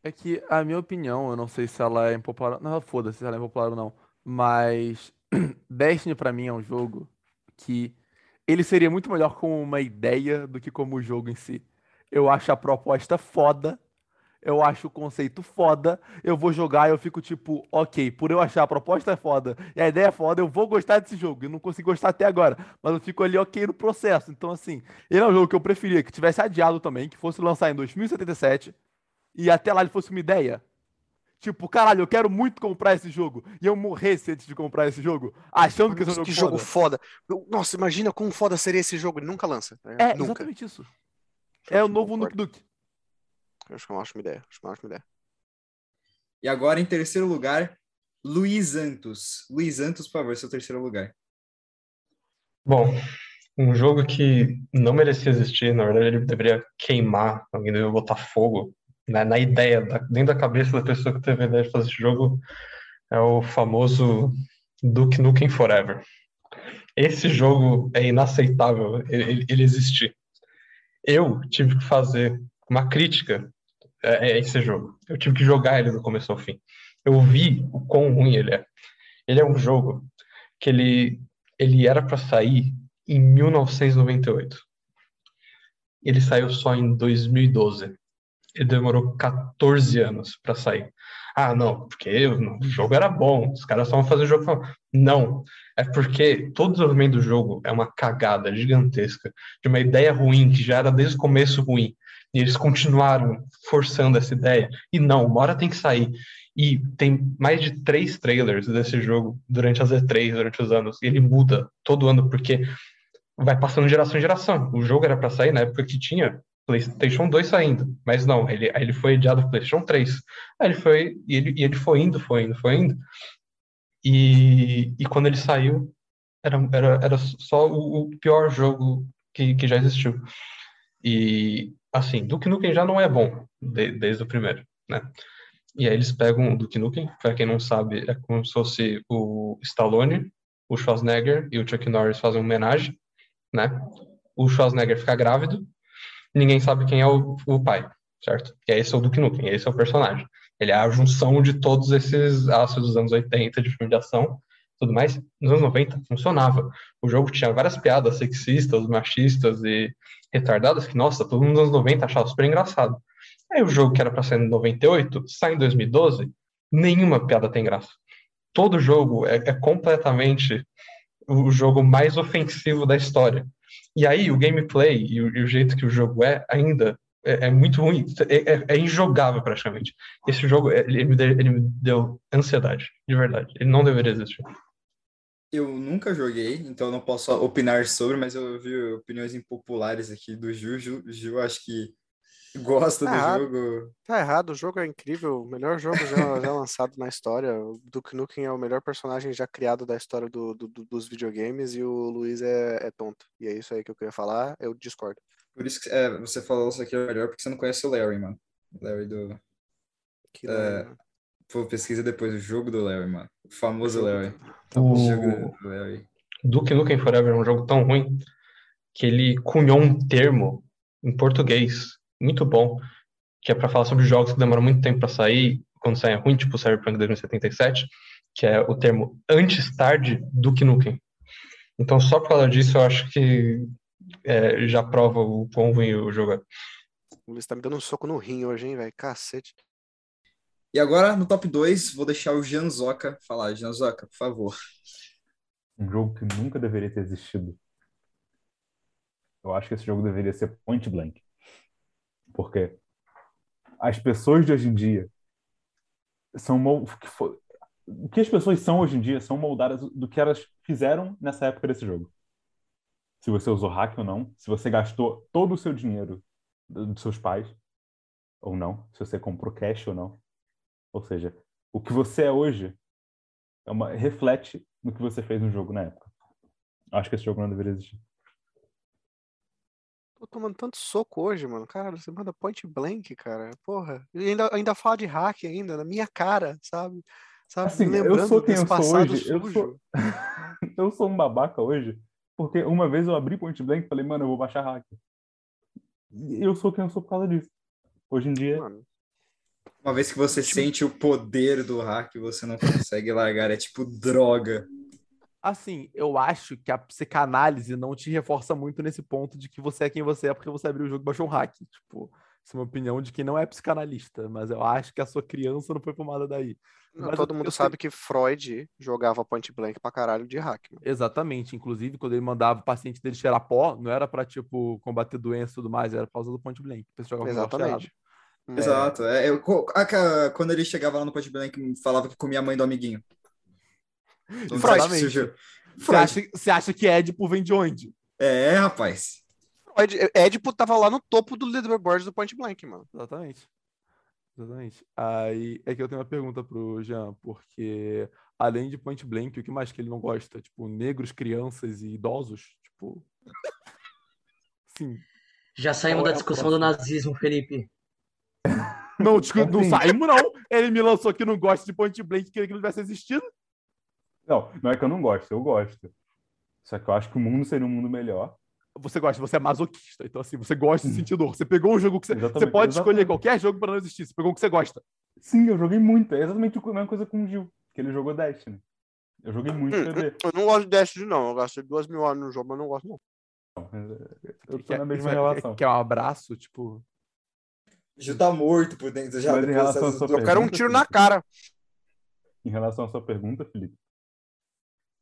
É que a minha opinião, eu não sei se ela é impopular. Não, foda-se se ela é impopular ou não. Mas Destiny pra mim é um jogo que ele seria muito melhor como uma ideia do que como o jogo em si. Eu acho a proposta foda. Eu acho o conceito foda. Eu vou jogar e eu fico tipo, ok, por eu achar a proposta foda e a ideia é foda, eu vou gostar desse jogo. Eu não consigo gostar até agora, mas eu fico ali ok no processo. Então, assim, ele é um jogo que eu preferia que tivesse adiado também, que fosse lançar em 2077 e até lá ele fosse uma ideia. Tipo, caralho, eu quero muito comprar esse jogo. E eu morresse antes de comprar esse jogo, achando que esse é um Nossa, jogo que jogo foda. foda. Eu- Nossa, imagina como foda seria esse jogo. Ele nunca lança. né? É, nunca. exatamente isso. É o novo. Nuke Duke. Acho que é uma ótima ideia. Acho uma ótima ideia. E agora, em terceiro lugar, Luiz Antos. Luiz Antos, por favor, seu terceiro lugar. Bom, um jogo que não merecia existir, na verdade ele deveria queimar, alguém deveria botar fogo né, na ideia, da- dentro da cabeça da pessoa que teve a ideia de fazer esse jogo, é o famoso Duke Nukem Forever. Esse jogo é inaceitável ele, ele- existir. Eu tive que fazer uma crítica a esse jogo. Eu tive que jogar ele do começo ao fim. Eu vi o quão ruim ele é. Ele é um jogo que ele, ele era para sair em 1998. Ele saiu só em 2012. Demorou 14 anos para sair. Ah, não, porque o jogo era bom, os caras estavam fazendo o jogo. Não, é porque todo o desenvolvimento do jogo é uma cagada gigantesca, de uma ideia ruim, que já era desde o começo ruim. E eles continuaram forçando essa ideia. E não, uma hora tem que sair. E tem mais de três trailers desse jogo durante as E3, durante os anos. E ele muda todo ano, porque vai passando de geração em geração. O jogo era para sair na época que tinha PlayStation 2 saindo, mas não, ele, ele foi adiado para PlayStation 3. Aí ele foi, e ele, e ele foi indo, foi indo, foi indo. E, e quando ele saiu, era, era, era só o, o pior jogo que, que já existiu. E, assim, Duke Nukem já não é bom de, desde o primeiro, né? E aí eles pegam o Duke Nukem, para quem não sabe, é como se fosse o Stallone, o Schwarzenegger e o Chuck Norris fazem uma homenagem, né? O Schwarzenegger fica grávido, ninguém sabe quem é o, o pai, certo? E esse é o Duke Nukem, esse é o personagem. Ele é a junção de todos esses astros dos anos 80 de filme de ação, tudo mais. Nos anos 90 funcionava. O jogo tinha várias piadas sexistas, machistas e retardadas que, nossa, todo mundo nos anos 90 achava super engraçado. Aí o jogo que era para sair em 98, sai em 2012, nenhuma piada tem graça. Todo jogo é, é completamente o jogo mais ofensivo da história. E aí o gameplay e o, e o jeito que o jogo é ainda é, é muito ruim, é, é, é, injogável praticamente. Esse jogo ele me, deu, ele me deu ansiedade, de verdade. Ele não deveria existir. Eu nunca joguei, então não posso opinar sobre, mas eu vi opiniões impopulares aqui do Ju. Ju, Ju acho que gosta Tá do errado. jogo. Tá errado, o jogo é incrível, o melhor jogo já, já lançado na história. O Duke Nukem é o melhor personagem já criado da história do, do- do- dos videogames e o Luiz é, é tonto. E é isso aí que eu queria falar, eu discordo. Por isso que é, você falou isso aqui é melhor, porque você não conhece o Larry, mano. O Larry do. Que É, não- Pô, pesquisa depois o jogo do Larry, mano. O famoso Larry. O- O jogo do Larry. Duke Nukem Forever é um jogo tão ruim que ele cunhou um termo em português muito bom, que é para falar sobre jogos que demoram muito tempo para sair, quando saem é ruim, tipo o Cyberpunk 2077, que é o termo antes tarde Duke Nukem. Então, só por causa disso, eu acho que é, já prova o quão ruim o jogo é. O Luiz tá me dando um soco no rim hoje, hein, velho? Cacete. E agora, no top 2, vou deixar o Janzoca falar. Janzoca, por favor. Um jogo que nunca deveria ter existido. Eu acho que esse jogo deveria ser Point Blank. Porque as pessoas de hoje em dia são o que as pessoas são hoje em dia são moldadas do que elas fizeram nessa época desse jogo. Se você usou hack ou não, se você gastou todo o seu dinheiro do- dos seus pais ou não, se você comprou cash ou não. Ou seja, o que você é hoje é uma reflete no que você fez no jogo na época. Acho que esse jogo não deveria existir. Tô tomando tanto soco hoje, mano. Caralho, você manda point blank, cara. Porra. E ainda, ainda fala de hack ainda, na minha cara, sabe? Sabe? Assim, Me eu lembrando sou quem eu sou passado hoje. Eu sujo. sou, eu sou um babaca hoje, porque uma vez eu abri Point Blank e falei, mano, eu vou baixar hack. E eu sou quem eu sou por causa disso. Hoje em dia, Mano, Uma vez que você sente o poder do hack, você não consegue largar. É tipo droga. Assim, eu acho que a psicanálise não te reforça muito nesse ponto de que você é quem você é porque você abriu o jogo e baixou um hack. Tipo, isso é uma opinião de quem não é psicanalista, mas eu acho que a sua criança não foi formada daí. não, Mas todo eu- mundo eu sei- sabe que Freud jogava point blank pra caralho de hack, mano. Exatamente. Inclusive, quando ele mandava o paciente dele cheirar pó, não era pra, tipo, combater doença e tudo mais, era por causa do point blank. Exatamente. Hum, Exato. É, eu, co- a ca- quando ele chegava lá no Point Blank, falava que comia a mãe do amiguinho. Se surgiu. Você Freud. acha, você acha que Édipo vem de onde? É, rapaz. Freud, Édipo tava lá no topo do leaderboard do point blank, mano. Exatamente. Exatamente. Aí é que eu tenho uma pergunta pro Jean, porque além de Point Blank, o que mais que ele não gosta? Tipo, negros, crianças e idosos? Tipo. Sim. Já saímos da é discussão do nazismo, Felipe. Não, não saímos, não. Ele me lançou que não gosta de Point Blank, queria que não tivesse existido. Não, não é que eu não gosto, eu gosto. Só que eu acho que o mundo seria um mundo melhor. Você gosta, você é masoquista. Então, assim, você gosta de sentir dor. Você pegou um jogo que você. Você Exatamente, pode escolher qualquer jogo para não existir. Você pegou o que você gosta. Sim, eu joguei muito. É exatamente a mesma coisa com o Gil, que ele jogou Destiny. Eu joguei muito Hum. Eu não gosto de Destiny, não. Eu gastei duas mil horas no jogo, mas não gosto, não. Eu tô Quer- na mesma relação. Quer um abraço? Tipo. Ju tá morto por dentro já. Mas em relação à sua Eu quero um Pergunta, tiro na cara. Em relação à sua pergunta, Felipe,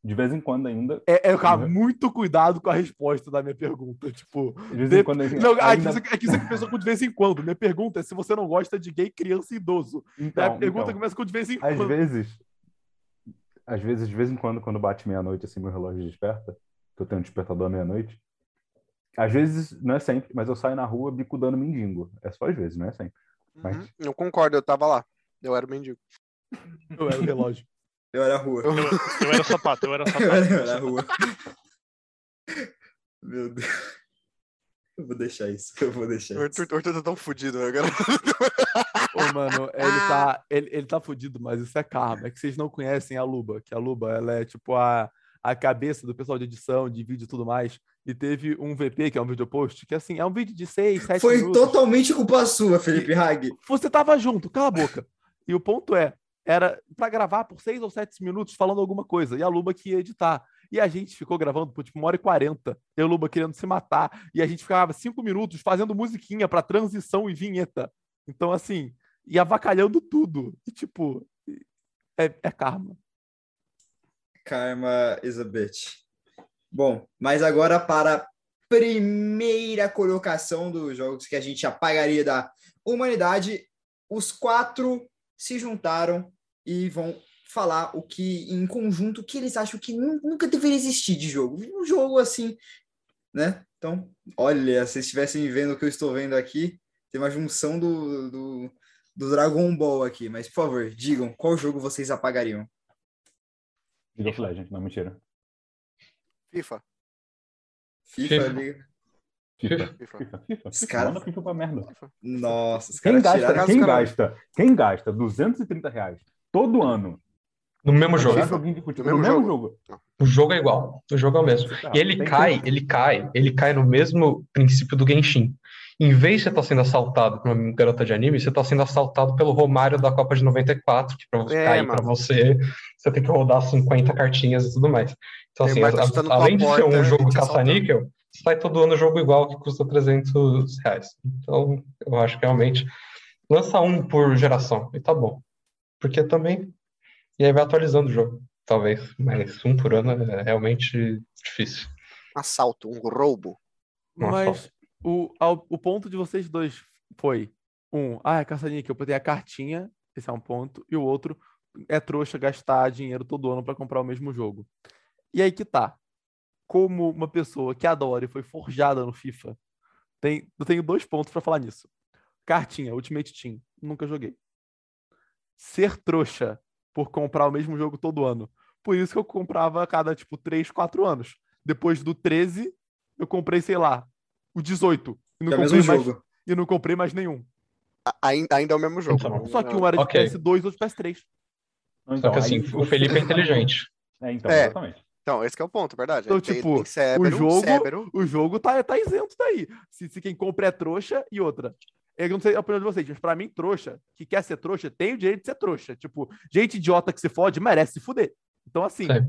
de vez em quando ainda. É, é cara, Uhum. muito cuidado com a resposta da minha pergunta. Tipo, De vez de- em quando ainda. não, aqui, ainda- você, aqui você pensou com de vez em quando. Minha pergunta é se você não gosta de gay, criança e idoso. Então, a pergunta então, começa com de vez em às quando. vezes, às vezes, de vez em quando, quando bate meia-noite, assim, meu relógio desperta, que eu tenho um despertador à meia-noite. Às vezes, não é sempre, mas eu saio na rua bicudando mendigo. É só às vezes, não é sempre. Mas- Uhum. Eu concordo, eu tava lá. Eu era o mendigo. Eu era o relógio. Eu era a rua. Eu, eu era o sapato, eu era o Eu sapato. era, eu era a rua. Meu Deus. Eu vou deixar isso. Eu vou deixar O isso. Arthur, o Arthur tá tão fudido agora. Ô, mano, ele tá, ele, ele tá fudido, mas isso é karma. É que vocês não conhecem a Luba, que a Luba, ela é tipo a, a cabeça do pessoal de edição, de vídeo e tudo mais. E teve um VP, que é um vídeo post, que assim, é um vídeo de 6, 7 Foi minutos. totalmente culpa sua, Felipe Hag. Você tava junto, cala a boca. E o ponto é, era pra gravar por 6 ou 7 minutos falando alguma coisa, e a Luba que ia editar. E a gente ficou gravando por tipo uma hora e quarenta, e a Luba querendo se matar, e a gente ficava cinco minutos fazendo musiquinha pra transição e vinheta. Então, assim, e avacalhando tudo. E tipo, é, é karma. Karma is a bitch. Bom, mas agora para a primeira colocação dos jogos que a gente apagaria da humanidade, os quatro se juntaram e vão falar o que em conjunto que eles acham que nu- nunca deveria existir de jogo. Um jogo assim, né? Então, olha, se vocês estivessem vendo o que eu estou vendo aqui, tem uma junção do, do, do Dragon Ball aqui. Mas, por favor, digam qual jogo vocês apagariam. League of Legends, não, mentira. FIFA. FIFA, FIFA. Liga- FIFA. FIFA. FIFA, FIFA. Os FIFA. cara- Manda FIFA pra merda. Nossa, os Quem caras gasta, tiraram. quem gasta, quem gasta 230 reais todo ano No mesmo jogo. No mesmo mesmo jogo. O jogo é igual. O jogo é o mesmo. E ele Tem cai, ele cai, ele cai no mesmo princípio do Genshin. Em vez de você estar sendo assaltado por uma garota de anime, você está sendo assaltado pelo Romário da Copa de 94, que para você É, cair para você, você tem que rodar 50 cartinhas e tudo mais. Então, assim, a- além de ser porta um jogo caça-níquel, sai todo ano jogo igual que custa 300 reais. Então, eu acho que realmente lança um por geração e tá bom. Porque também. E aí vai atualizando o jogo, talvez. Mas um por ano é realmente difícil. Assalto, um roubo. Nossa. Mas o, ao- o ponto de vocês dois foi: um, ah, é caça-níquel, eu botei a cartinha, esse é um ponto, e o outro é trouxa gastar dinheiro todo ano para comprar o mesmo jogo. E aí que tá. Como uma pessoa que adora e foi forjada no FIFA, tem, eu tenho dois pontos para falar nisso. Cartinha, Ultimate Team, nunca joguei. Ser trouxa por comprar o mesmo jogo todo ano. Por isso que eu comprava a cada, tipo, 3, 4 anos. Depois do 13, eu comprei, sei lá, o 18. E não, É comprei mais, jogo. e não comprei mais nenhum. A- Ainda, ainda é o mesmo jogo. Então, Não- Só que um era de Ok. PS2 e outro de PS3. Não, Só então, que assim, aí o Felipe é inteligente. É, então, É. exatamente. Então, esse que é o ponto, verdade. Então, tem- tipo, tem Cébero, o jogo- Cébero. O jogo tá, tá isento daí. Se, se quem compra é trouxa e outra. Eu não sei a opinião de vocês, mas pra mim, trouxa, que quer ser trouxa, tem o direito de ser trouxa. Tipo, gente idiota que se fode, merece se fuder. Então, assim, É.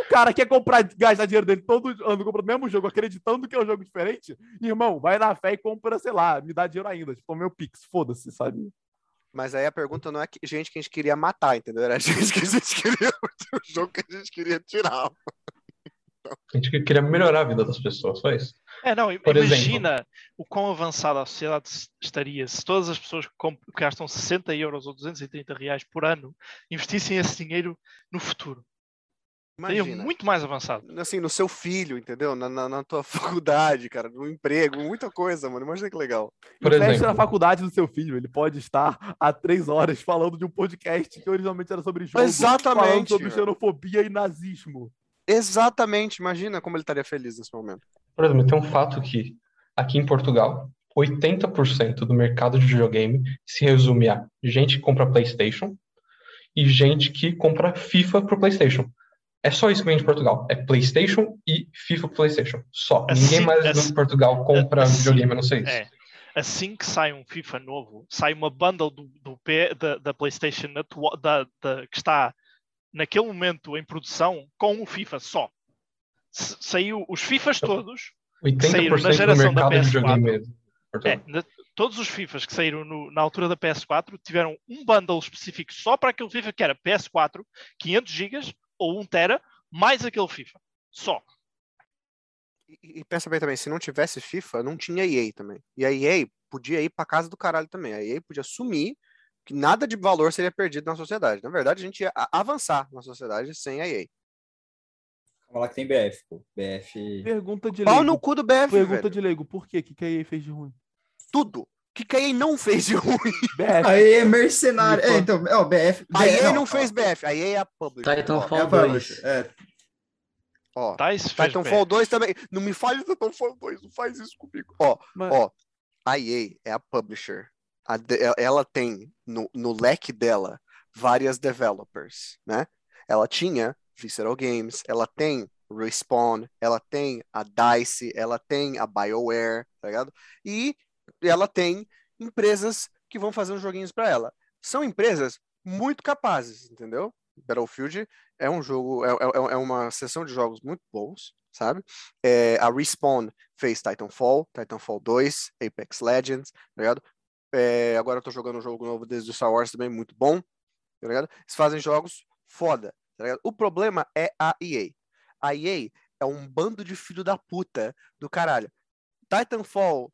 o cara quer comprar, gastar dinheiro dele todo ano, compra o mesmo jogo, acreditando que é um jogo diferente, irmão, vai na fé e compra, sei lá, me dá dinheiro ainda. Tipo, meu Pix, foda-se, sabe? Mas aí a pergunta não é que, gente que a gente queria matar, entendeu? Era gente que a gente queria. O jogo que a gente queria tirar. A gente queria melhorar a vida das pessoas, só isso. É, não, Por imagina o quão avançada a sociedade estaria se todas as pessoas que gastam 60 euros ou 230 reais por ano investissem esse dinheiro no futuro. Seria Imagina. muito mais avançado. Assim, no seu filho, entendeu? Na, na, na tua faculdade, cara, no emprego, muita coisa, mano. Imagina que legal. Por Investe exemplo. na faculdade do seu filho. Ele pode estar há três horas falando de um podcast que originalmente era sobre jogo. Exatamente, Falando sobre xenofobia e nazismo. Exatamente, imagina como ele estaria feliz nesse momento. Por exemplo, tem um fato que aqui em Portugal, 80% do mercado de videogame se resume a gente que compra PlayStation e gente que compra FIFA pro PlayStation. É só isso que vem de Portugal. É PlayStation e FIFA pro PlayStation. Só. Assim- Ninguém mais assim- em Portugal compra assim- videogame, a não sei isso. É. Assim que sai um FIFA novo, sai uma bundle do, do P, da, da PlayStation da, da- que está naquele momento em produção com o FIFA só. S- Saiu os FIFAs todos, saíram na 80% do geração da mercado de PS4. videogame em é, na- todos os FIFAs que saíram no- na altura da PS4 tiveram um bundle específico só para aquele FIFA que era PS4, 500 GB ou 1 tera, mais aquele FIFA. Só. E, e pensa bem também, se não tivesse FIFA, não tinha EA também. E a EA podia ir pra casa do caralho também. A EA podia assumir que nada de valor seria perdido na sociedade. Na verdade, a gente ia a- avançar na sociedade sem a EA. Calma lá que tem BF, pô. BF. Pergunta de Pau leigo. no cu do BF, Pergunta velho. de leigo. Por quê? O que, que a EA fez de ruim? Tudo. O que, que a EA não fez de ruim? BF. Aí é mercenário. É, então, é, o BF. A EA não ó, fez BF, a EA é a publisher. Titanfall É a 2. publisher. É, Ó, Tá, Titanfall bem. 2 também. Não me fale do Titanfall 2, não faz isso comigo. Ó, Mas- ó, a EA é a publisher. A ela- tem no, no leque dela várias developers, né? Ela tinha Visceral Games, ela tem Respawn, ela tem a DICE, ela tem a BioWare, tá ligado? E ela tem empresas que vão fazer os joguinhos para ela. São empresas muito capazes, entendeu? Battlefield é um jogo, é, é, é uma sessão de jogos muito bons, sabe? É, a Respawn fez Titanfall, Titanfall 2, Apex Legends, tá ligado? É, agora eu tô jogando um jogo novo desde o Star Wars também, muito bom, tá ligado? Eles fazem jogos foda, tá? O problema é a EA. A EA é um bando de filho da puta do caralho. Titanfall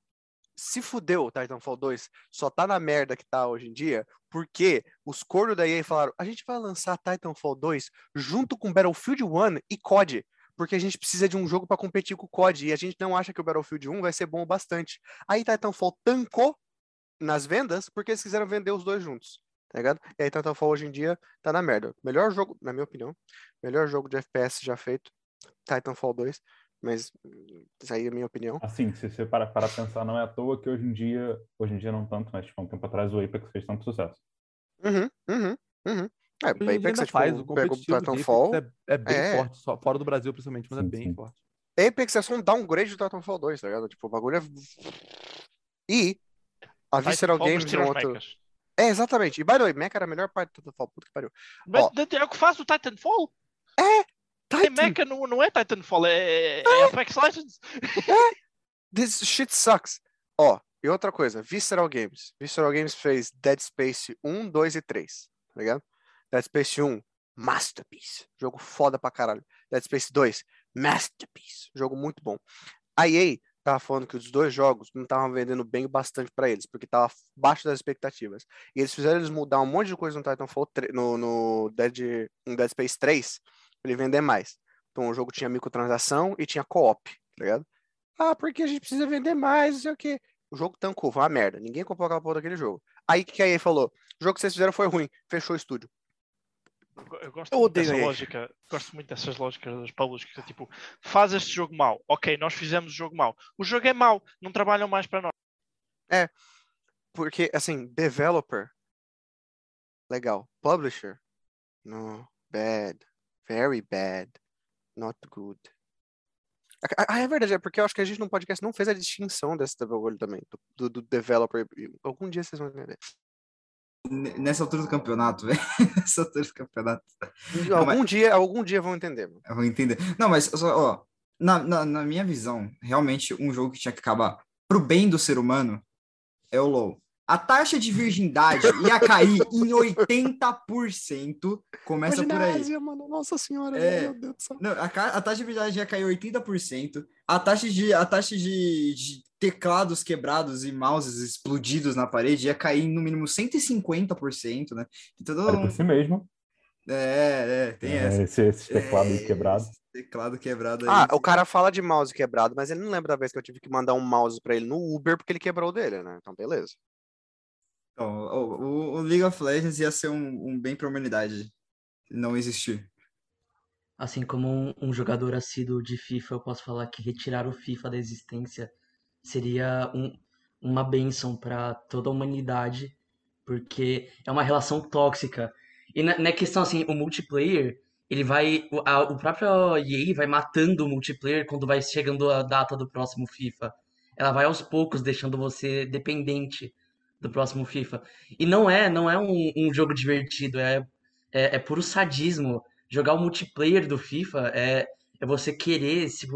se fudeu, Titanfall 2 só tá na merda que tá hoje em dia, porque os cornos da EA falaram: a gente vai lançar Titanfall 2 junto com Battlefield 1 e COD, porque a gente precisa de um jogo para competir com o COD e a gente não acha que o Battlefield 1 vai ser bom o bastante. Aí Titanfall tancou nas vendas porque eles quiseram vender os dois juntos, tá ligado? E aí Titanfall hoje em dia tá na merda. Melhor jogo, na minha opinião, melhor jogo de FPS já feito, Titanfall 2, mas hum, isso aí é a minha opinião. Assim, se você parar para pensar, não é à toa que hoje em dia, hoje em dia não tanto, mas tipo, há um tempo atrás o Apex fez tanto sucesso. Uhum, uhum, uhum. É, dia Apex ainda é tipo, faz, o pega o competitivo de Titanfall. Apex é, é bem É. forte, só, fora do Brasil principalmente, mas é Sim, bem sim. forte. Apex é só um downgrade do Titanfall 2, tá ligado? Tipo, o bagulho é. E a Visceral Games é um os outro. É, exatamente. E by the way, Mecha era a melhor parte do Titanfall, puta que pariu. Mas Ó. é o que faz o Titanfall. É Titan, Mecha, não, não é Titanfall, é, é Apex Legends. this shit sucks. Ó, e outra coisa, Visceral Games. Visceral Games fez Dead Space 1, 2 e 3, tá ligado? Dead Space 1, Masterpiece. Jogo foda pra caralho. Dead Space 2, Masterpiece. Jogo muito bom. A EA tava falando que os dois jogos não estavam vendendo bem bastante pra eles, porque tava abaixo das expectativas. E eles fizeram eles mudar um monte de coisa no Titanfall, tre- no, no, Dead, no Dead Space 3, pra ele vender mais. Então o jogo tinha microtransação e tinha co-op, tá ligado? Ah, porque a gente precisa vender mais, não sei o quê. O jogo tancou, foi uma merda. Ninguém comprou aquela porra daquele jogo. Aí que a EA falou? O jogo que vocês fizeram foi ruim, fechou o estúdio. Eu go- Eu gosto Eu muito dessa lógica, gosto muito dessas lógicas das publishers, que é tipo, faz este jogo mau, ok, nós fizemos o jogo mau. O jogo é mau, não trabalham mais para nós. Porque, assim, developer, legal. Publisher, no, bad, very bad, not good. Ah, é verdade, é porque eu acho que a gente no podcast não fez a distinção desse bagulho também, do, do, do developer. Algum dia vocês vão entender. Nessa altura do campeonato, velho. Nessa altura do campeonato. Algum dia, algum dia vão entender. vou entender. Não, mas, ó, na, na, na minha visão, realmente um jogo que tinha que acabar pro bem do ser humano é o LoL. A taxa de virgindade ia cair em 80%. Começa por aí. Mano, nossa senhora, É. meu Deus do céu. Não, a, a taxa de virgindade ia cair 80%. A taxa de, a taxa de, de teclados quebrados e mouses explodidos na parede ia cair no mínimo 150%, né? Então, Era por si mesmo. é, é, tem É, essa. esse, esse teclado É, quebrado. Teclado quebrado aí. Ah, o cara fala de mouse quebrado, mas ele não lembra da vez que eu tive que mandar um mouse pra ele no Uber porque ele quebrou o dele, né? Então, beleza. Então, o, o- League of Legends ia ser um, um bem pra humanidade não existir. Assim como um, um jogador assíduo de FIFA, eu posso falar que retirar o FIFA da existência seria um- uma bênção para toda a humanidade, porque é uma relação tóxica. E na, na questão assim, o multiplayer, ele vai. A, o próprio EA vai matando o multiplayer quando vai chegando a data do próximo FIFA. Ela vai aos poucos deixando você dependente do próximo FIFA. E não é, não é um, um jogo divertido, é, é, é puro sadismo jogar o multiplayer do FIFA é, é você querer se,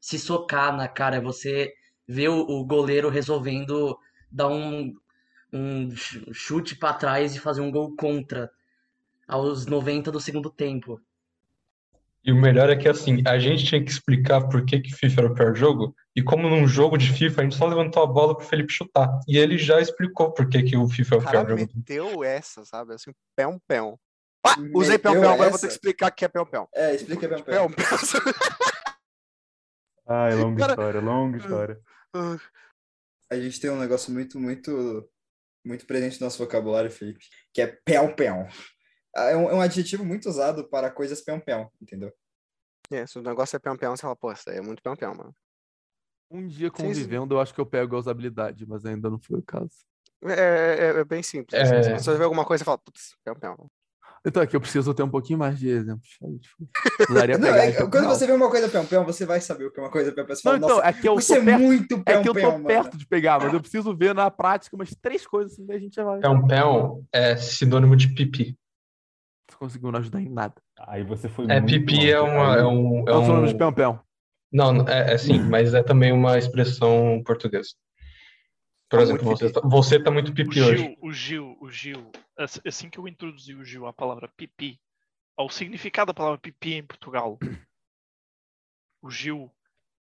se socar na cara, é você ver o, o goleiro resolvendo dar um, um ch- chute pra trás e fazer um gol contra aos 90 do segundo tempo. E o melhor é que assim, a gente tinha que explicar por que que FIFA era o pior jogo, e como num jogo de FIFA a gente só levantou a bola pro Felipe chutar. E ele já explicou por que que o FIFA é O o pior jogo. meteu essa, sabe? Assim, pão, pão. Ah, usei Meteu pão, pão, agora eu vou ter que explicar o que é pão, pão. É, explica bem. Pão, pão. Ai, longa Cara- história, longa história. A gente tem um negócio muito, muito, muito presente no nosso vocabulário, Felipe, que é pel-pel. É um, é um adjetivo muito usado para coisas pel-pel, entendeu? É, se o negócio é pão, pão, você fala, pô, isso aí é muito pão, pão, mano. Um dia sim. convivendo, eu acho que eu pego a usabilidade, mas ainda não foi o caso. É, é- é bem simples. assim, É. Se você vê alguma coisa, você fala, putz, pão, pão. Então aqui eu preciso ter um pouquinho mais de exemplos. Tipo, Não, é- então, quando você vê uma coisa pel-pel, você vai saber o que é uma coisa pel-pel. Você Não, fala, então, é que eu isso é perto, muito é que eu tô mano. perto de pegar, mas eu preciso ver na prática umas três coisas assim, daí a gente já vai. Pão é sinônimo de pipi. Conseguiu não ajudar em nada. Aí você foi É, muito pipi é longe. uma, é um, é É um sinônimo de um... pão. Não, é, é sim, mas é também uma expressão portuguesa. Por Tá exemplo, você tá, você tá muito O pipi hoje. Gil, o Gil, o Gil, ass- assim que eu introduzi o Gil à palavra pipi, ao significado da palavra pipi em Portugal, o Gil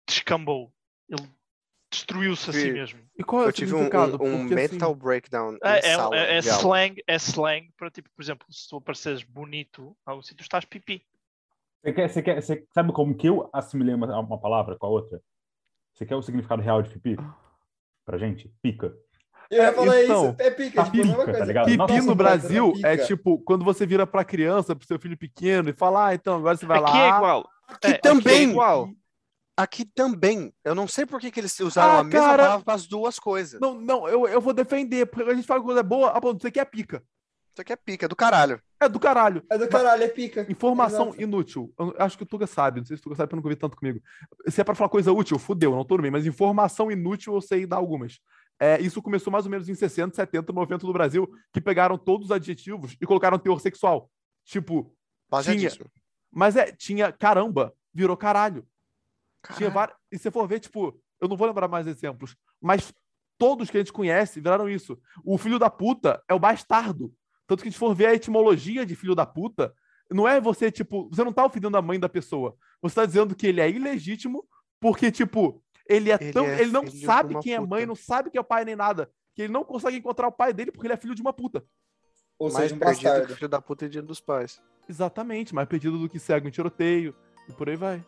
descambou. Ele destruiu-se a si mesmo. E qual é Eu o tive um, um, um Porque, assim, mental breakdown É, é, sala é- é slang, é slang para tipo, por exemplo, se tu apareceres bonito a um sítio, estás pipi. Você, quer, você, quer, você sabe como que eu assimilei uma, uma palavra com a outra? Você quer o significado real de pipi? Pra gente? Pica. Eu ia falar Então, isso, é pica, tá tipo, a mesma pica, tá coisa. ligado? Pipi Nossa, no Brasil pica. é tipo quando você vira pra criança, pro seu filho pequeno, e fala, ah, então agora você vai Aqui lá. é igual. Aqui É, aqui é também. igual. Aqui também. Eu não sei por que, que eles usaram Ah, a mesma cara. palavra para as duas coisas. Não, não, eu, eu vou defender, porque a gente fala que coisa é boa, ah, pô, você quer pica. Isso aqui é pica, é do caralho. É do caralho. É do caralho, é pica. Informação Exato. inútil. Eu acho que o Tuga sabe, não sei se o Tuga sabe, porque eu nunca vi tanto comigo. Se é pra falar coisa útil, fudeu, não tô bem, mas informação inútil eu sei dar algumas. É, isso começou mais ou menos em 60, 70, 90 no Brasil, que pegaram todos os adjetivos e colocaram teor sexual. Tipo, Baseadíssimo. mas é, tinha caramba, virou caralho. Tinha vários. E se você for ver, tipo, eu não vou lembrar mais exemplos, mas todos que a gente conhece viraram isso. O filho da puta é o bastardo. Tanto que a gente for ver a etimologia de filho da puta, não é você, tipo, você não tá ofendendo a mãe da pessoa. Você tá dizendo que ele é ilegítimo porque, tipo, ele é Ele tão. é ele não sabe quem é puta. mãe, não sabe quem é pai nem nada. Que ele não consegue encontrar o pai dele porque ele é filho de uma puta. Ou Mais seja, um perdido que bastardo. filho da puta e dia dos pais. Exatamente, mais perdido do que cego em tiroteio. E por aí vai.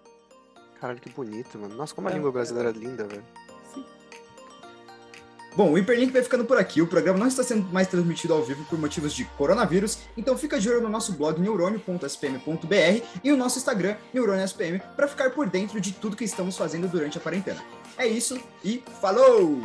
Caralho, que bonito, mano. Nossa, como a É, língua brasileira é linda, velho. Bom, o Hiperlink vai ficando por aqui. O programa não está sendo mais transmitido ao vivo por motivos de coronavírus, então fica de olho no nosso blog neurônio.spm.br e o nosso Instagram, neurôniospm, para ficar por dentro de tudo que estamos fazendo durante a quarentena. É isso e falou!